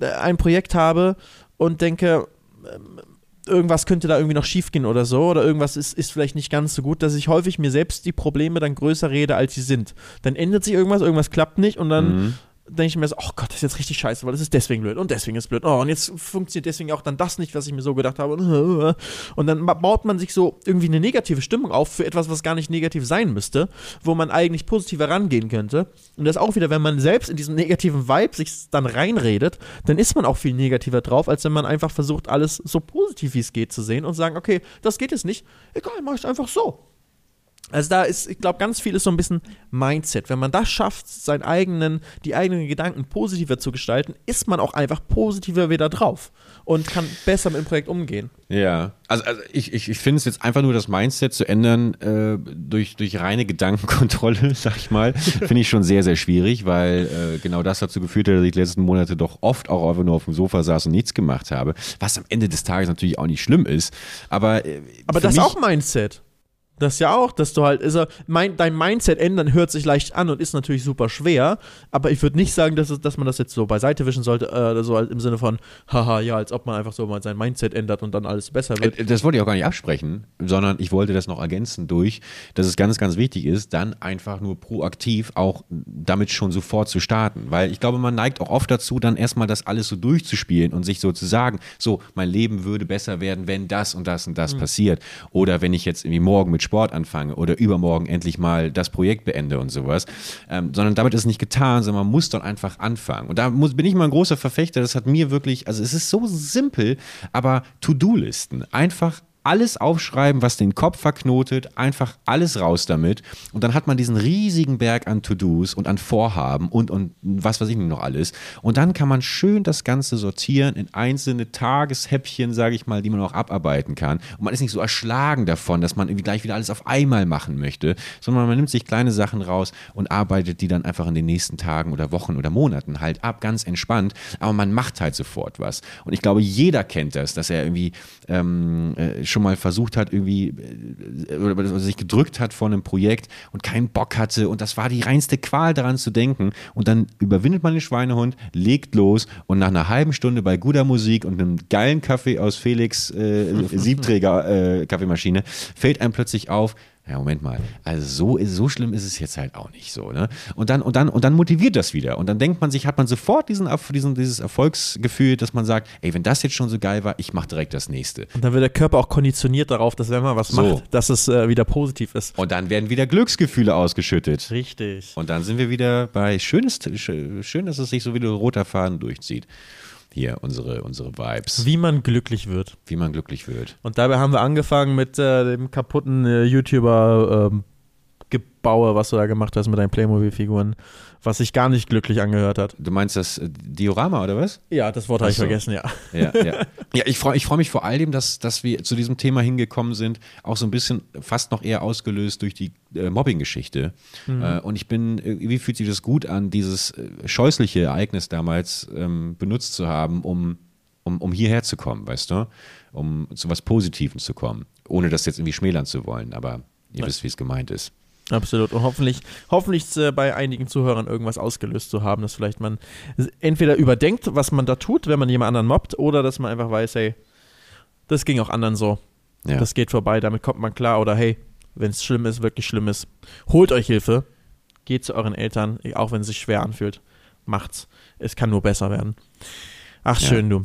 äh, ein Projekt habe und denke, ähm, irgendwas könnte da irgendwie noch schiefgehen oder so, oder irgendwas ist, ist vielleicht nicht ganz so gut, dass ich häufig mir selbst die Probleme dann größer rede, als sie sind. Dann ändert sich irgendwas, irgendwas klappt nicht und dann denke ich mir so, oh Gott, das ist jetzt richtig scheiße, weil das ist deswegen blöd und deswegen ist blöd. Oh, und jetzt funktioniert deswegen auch dann das nicht, was ich mir so gedacht habe. Und dann ba- baut man sich so irgendwie eine negative Stimmung auf für etwas, was gar nicht negativ sein müsste, wo man eigentlich positiv herangehen könnte. Und das auch wieder, wenn man selbst in diesem negativen Vibe sich dann reinredet, dann ist man auch viel negativer drauf, als wenn man einfach versucht, alles so positiv wie es geht zu sehen und sagen, okay, das geht jetzt nicht, egal, mach ich einfach so. Also da ist, ich glaube, ganz viel ist so ein bisschen Mindset. Wenn man das schafft, seinen eigenen, die eigenen Gedanken positiver zu gestalten, ist man auch einfach positiver wieder drauf und kann besser mit dem Projekt umgehen. Ja, also, also ich, ich, ich finde es jetzt einfach nur das Mindset zu ändern äh, durch, durch reine Gedankenkontrolle, sag ich mal, finde ich schon sehr, sehr schwierig, weil äh, genau das dazu geführt hat, dass ich die letzten Monate doch oft auch einfach nur auf dem Sofa saß und nichts gemacht habe, was am Ende des Tages natürlich auch nicht schlimm ist, aber äh, Aber das ist auch Mindset. Das ja auch, dass du halt, also mein, dein Mindset ändern hört sich leicht an und ist natürlich super schwer, aber ich würde nicht sagen, dass, es, dass man das jetzt so beiseite wischen sollte, äh, so halt im Sinne von, haha, ja, als ob man einfach so mal sein Mindset ändert und dann alles besser wird. Äh, Das wollte ich auch gar nicht absprechen, sondern ich wollte das noch ergänzen durch, dass es ganz, ganz wichtig ist, dann einfach nur proaktiv auch damit schon sofort zu starten. Weil ich glaube, man neigt auch oft dazu, dann erstmal das alles so durchzuspielen und sich so zu sagen, so, mein Leben würde besser werden, wenn das und das und das passiert. Oder wenn ich jetzt irgendwie morgen mit Sport anfange oder übermorgen endlich mal das Projekt beende und sowas. Ähm, sondern damit ist es nicht getan, sondern man muss dann einfach anfangen. Und da muss, bin ich mal ein großer Verfechter. Das hat mir wirklich, also es ist so simpel, aber To-Do-Listen. Einfach alles aufschreiben, was den Kopf verknotet, einfach alles raus damit. Und dann hat man diesen riesigen Berg an To-Dos und an Vorhaben und, und was weiß ich noch alles. Und dann kann man schön das Ganze sortieren in einzelne Tageshäppchen, sage ich mal, die man auch abarbeiten kann. Und man ist nicht so erschlagen davon, dass man irgendwie gleich wieder alles auf einmal machen möchte, sondern man nimmt sich kleine Sachen raus und arbeitet die dann einfach in den nächsten Tagen oder Wochen oder Monaten halt ab, ganz entspannt. Aber man macht halt sofort was. Und ich glaube, jeder kennt das, dass er irgendwie ähm, äh, schon mal versucht hat, irgendwie äh, oder sich gedrückt hat vor einem Projekt und keinen Bock hatte. Und das war die reinste Qual daran zu denken. Und dann überwindet man den Schweinehund, legt los und nach einer halben Stunde bei guter Musik und einem geilen Kaffee aus Felix äh, Siebträger äh, Kaffeemaschine fällt einem plötzlich auf, ja, Moment mal. Also so ist so schlimm ist es jetzt halt auch nicht so, ne? Und dann und dann und dann motiviert das wieder und dann denkt man sich, hat man sofort diesen, diesen dieses Erfolgsgefühl, dass man sagt, ey, wenn das jetzt schon so geil war, ich mache direkt das nächste. Und dann wird der Körper auch konditioniert darauf, dass wenn man was So. macht, dass es äh, wieder positiv ist. Und dann werden wieder Glücksgefühle ausgeschüttet. Richtig. Und dann sind wir wieder bei schönes, sch- schön, dass es sich so wie ein roter Faden durchzieht. Hier unsere, unsere Vibes, Wie man glücklich wird. wie man glücklich wird. Und dabei haben wir angefangen mit äh, dem kaputten äh, YouTuber ähm, Gebaue, was du da gemacht hast mit deinen Playmobil-Figuren, was sich gar nicht glücklich angehört hat. Du meinst das äh, Diorama oder was? Ja, das Wort habe ich vergessen, ja. Ja, ja. ja ich freue ich freu mich vor allem, dass, dass wir zu diesem Thema hingekommen sind, auch so ein bisschen fast noch eher ausgelöst durch die äh, Mobbing-Geschichte. Äh, und ich bin, irgendwie fühlt sich das gut an, dieses äh, scheußliche Ereignis damals ähm, benutzt zu haben, um, um, um hierher zu kommen, weißt du? Um zu was Positivem zu kommen. Ohne das jetzt irgendwie schmälern zu wollen, aber ihr wisst, wie es gemeint ist. Absolut. Und hoffentlich, hoffentlich äh, bei einigen Zuhörern irgendwas ausgelöst zu haben, dass vielleicht man entweder überdenkt, was man da tut, wenn man jemand anderen mobbt, oder dass man einfach weiß, hey, das ging auch anderen so. Ja. Das geht vorbei, damit kommt man klar. Oder hey, wenn es schlimm ist, wirklich schlimm ist, holt euch Hilfe. Geht zu euren Eltern, auch wenn es sich schwer anfühlt. Macht's. Es kann nur besser werden. Ach, Ja. schön, du.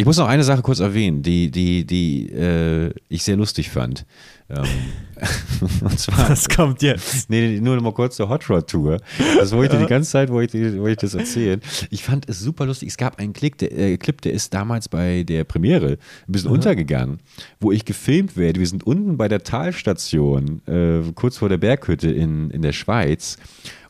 Ich muss noch eine Sache kurz erwähnen, die, die, die äh, ich sehr lustig fand. Ähm, und zwar. Was kommt jetzt? Nee, nur noch mal kurz zur Hot Rod Tour. Das wollte ich die ganze Zeit, wollte ich, wollte ich das erzählen. Ich fand es super lustig. Es gab einen Klick, der, äh, Clip, der ist damals bei der Premiere ein bisschen untergegangen, wo ich gefilmt werde. Wir sind unten bei der Talstation, äh, kurz vor der Berghütte in, in der Schweiz.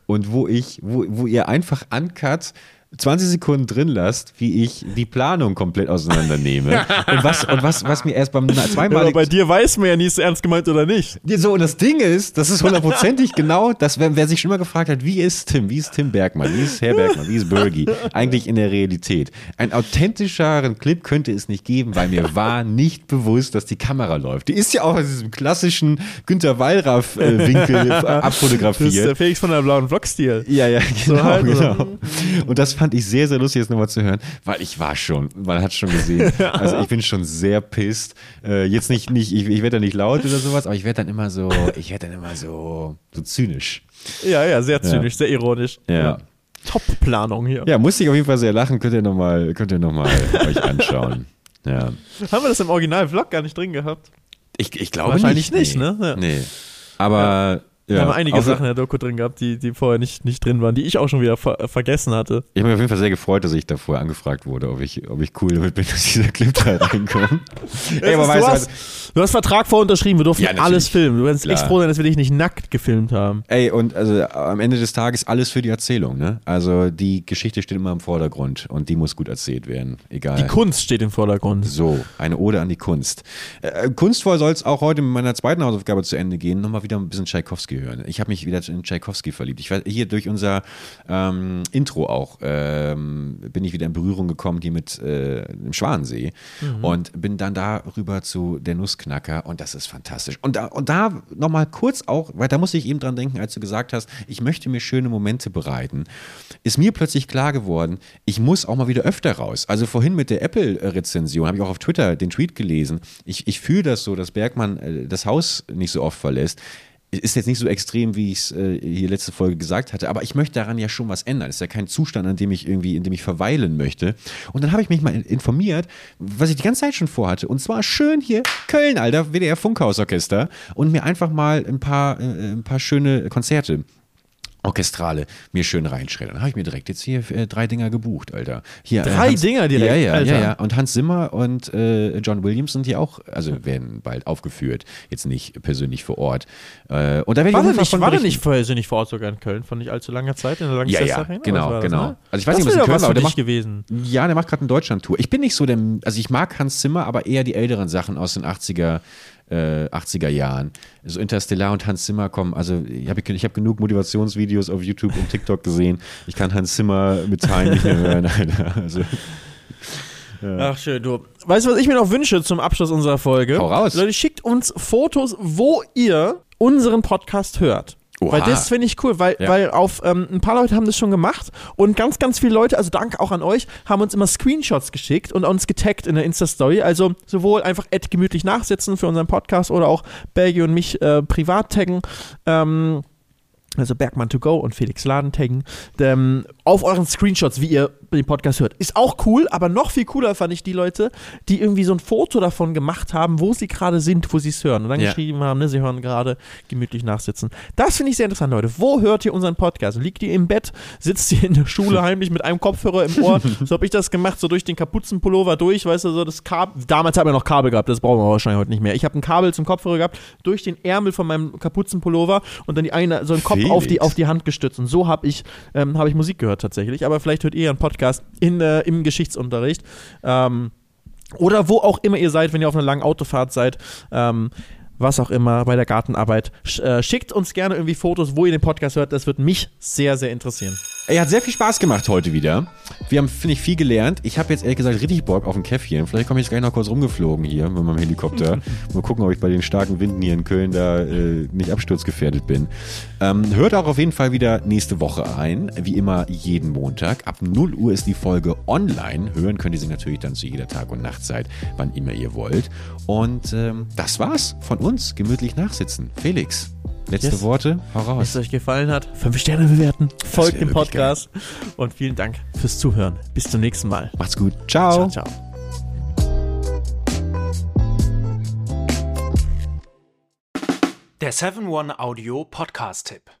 Und wo ich, wo, wo ihr einfach uncut 20 Sekunden drin lasst, wie ich die Planung komplett auseinandernehme. und was, und was, was mir erst beim Ja, aber zweimal bei dir weiß man ja nie, ist es ernst gemeint oder nicht. so, und das Ding ist, das ist hundertprozentig genau, dass wer, wer sich schon mal gefragt hat, wie ist Tim, wie ist Tim Bergmann, wie ist Herr Bergmann, wie ist Bergi, eigentlich in der Realität. Ein authentischeren Clip könnte es nicht geben, weil mir war nicht bewusst, dass die Kamera läuft. Die ist ja auch aus diesem klassischen Günter Wallraff-Winkel Das ist der abfotografiert. Felix von der blauen Vlog-Stil. Ja, ja, genau, halt, oder? genau. Und das fand ich sehr, sehr lustig, jetzt nochmal zu hören, weil ich war schon, man hat schon gesehen. Also ich bin schon sehr pisst. Äh, jetzt nicht, nicht ich, ich werde da nicht laut oder sowas, aber ich werde dann immer so, ich werde dann immer so, so zynisch. Ja, ja, sehr zynisch, sehr ironisch. Ja. Top-Planung hier. Ja, musste ich auf jeden Fall sehr lachen, könnt ihr nochmal, könnt ihr noch mal euch anschauen. Ja. Haben wir das im Original-Vlog gar nicht drin gehabt? Ich, ich glaube Wahrscheinlich nicht. nicht, nee. ne? Ja. Nee. Aber, ja. Da haben einige Auf- Sachen in der Doku drin gehabt, die, die vorher nicht, nicht drin waren, die ich auch schon wieder ver äh, vergessen hatte. Ich habe mich auf jeden Fall sehr gefreut, dass ich da vorher angefragt wurde, ob ich, ob ich cool damit bin, dass dieser Clip da reinkommt. Ey, aber du, weißt du was? hast, du hast Vertrag vorunterschrieben, wir durften Ja, alles filmen. Du kannst echt froh sein, dass wir dich nicht nackt gefilmt haben. Ey, und also am Ende des Tages alles für die Erzählung, ne? Also die Geschichte steht immer im Vordergrund und die muss gut erzählt werden, egal. Die Kunst steht im Vordergrund. so, eine Ode an die Kunst. Äh, kunstvoll soll es auch heute mit meiner zweiten Hausaufgabe zu Ende gehen, nochmal wieder ein bisschen Tschaikowski hören. Ich habe mich wieder in Tschaikowski verliebt. Ich war hier durch unser ähm, Intro auch, ähm, bin ich wieder in Berührung gekommen hier mit äh, dem Schwanensee und bin dann darüber zu der Nussknacker und das ist fantastisch. Und da, und da nochmal kurz auch, weil da musste ich eben dran denken, als du gesagt hast, ich möchte mir schöne Momente bereiten, ist mir plötzlich klar geworden, ich muss auch mal wieder öfter raus. Also vorhin mit der Apple-Rezension habe ich auch auf Twitter den Tweet gelesen. Ich, ich fühle das so, dass Bergmann äh, das Haus nicht so oft verlässt. Ist jetzt nicht so extrem, wie ich es äh, hier letzte Folge gesagt hatte, aber ich möchte daran ja schon was ändern. Das ist ja kein Zustand, an dem ich irgendwie, in dem ich verweilen möchte. Und dann habe ich mich mal informiert, was ich die ganze Zeit schon vorhatte. Und zwar schön hier Köln, Alter, WDR Funkhausorchester und mir einfach mal ein paar, äh, ein paar schöne Konzerte Orchestrale mir schön reinschreddern. Habe ich mir direkt jetzt hier äh, drei Dinger gebucht, Alter. Hier, Drei Hans, Dinger direkt, Ja, ja, Alter. ja, ja. Und Hans Zimmer und äh, John Williams sind hier auch, also werden bald aufgeführt. Jetzt nicht persönlich vor Ort. Äh, und da werde ich War nicht, von war nicht persönlich vor Ort sogar in Köln von nicht allzu langer Zeit in der Ja, ja, Arena? genau, das, genau. ne? Also ich weiß das nicht, was in Köln war, der macht- gewesen. Ja, der macht gerade eine Deutschland-Tour. Ich bin nicht so der, also ich mag Hans Zimmer, aber eher die älteren Sachen aus den 80er, äh, 80er Jahren. So Interstellar und Hans Zimmer kommen, also ich habe ich hab genug Motivationsvideos auf YouTube und TikTok gesehen. Ich kann Hans Zimmer mit Teilen nicht mehr hören, Alter. Also, Ach schön, du. Weißt du, was ich mir noch wünsche zum Abschluss unserer Folge? Hau raus. Leute, schickt uns Fotos, wo ihr unseren Podcast hört. Oha. Weil das finde ich cool, weil, Ja. weil auf ähm, ein paar Leute haben das schon gemacht und ganz, ganz viele Leute, also danke auch an euch, haben uns immer Screenshots geschickt und uns getaggt in der Insta-Story. Also sowohl einfach Ed gemütlich nachsitzen für unseren Podcast oder auch Belgi und mich äh, privat taggen. Ähm, also Bergmann to go und Felix Laden taggen, ähm, auf euren Screenshots, wie ihr den Podcast hört. Ist auch cool, aber noch viel cooler fand ich die Leute, die irgendwie so ein Foto davon gemacht haben, wo sie gerade sind, wo sie es hören. Und dann Ja. geschrieben haben, ne, sie hören gerade gemütlich nachsitzen. Das finde ich sehr interessant, Leute. Wo hört ihr unseren Podcast? Liegt ihr im Bett? Sitzt ihr in der Schule heimlich mit einem Kopfhörer im Ohr? so habe ich das gemacht, so durch den Kapuzenpullover durch, weißt du, so das Kabel. Damals haben wir noch Kabel gehabt, das brauchen wir wahrscheinlich heute nicht mehr. Ich habe ein Kabel zum Kopfhörer gehabt, durch den Ärmel von meinem Kapuzenpullover und dann die eine, so einen Kopf auf die, auf die Hand gestützt. Und so habe ich, ähm, hab ich Musik gehört tatsächlich. Aber vielleicht hört ihr ja einen Podcast in, äh, im Geschichtsunterricht. Ähm, oder wo auch immer ihr seid, wenn ihr auf einer langen Autofahrt seid. Ähm, was auch immer bei der Gartenarbeit. Sch äh, schickt uns gerne irgendwie Fotos, wo ihr den Podcast hört. Das wird mich sehr, sehr interessieren. Ey, hat sehr viel Spaß gemacht heute wieder. Wir haben, finde ich, viel gelernt. Ich habe jetzt ehrlich gesagt richtig Bock auf ein Käffchen. Vielleicht komme ich jetzt gleich noch kurz rumgeflogen hier mit meinem Helikopter. Mal gucken, ob ich bei den starken Winden hier in Köln da äh, nicht absturzgefährdet bin. Ähm, hört auch auf jeden Fall wieder nächste Woche ein. Wie immer jeden Montag. Ab 0 Uhr ist die Folge online. Hören könnt ihr sie natürlich dann zu jeder Tag- und Nachtzeit, wann immer ihr wollt. Und ähm, das war's von uns. Gemütlich nachsitzen. Felix, letzte Yes. Worte. Hau Wenn raus. es euch gefallen hat, fünf Sterne bewerten, folgt dem Podcast und vielen Dank fürs Zuhören. Bis zum nächsten Mal. Macht's gut. Ciao. Ciao, ciao. Der 7-One Audio Podcast-Tipp.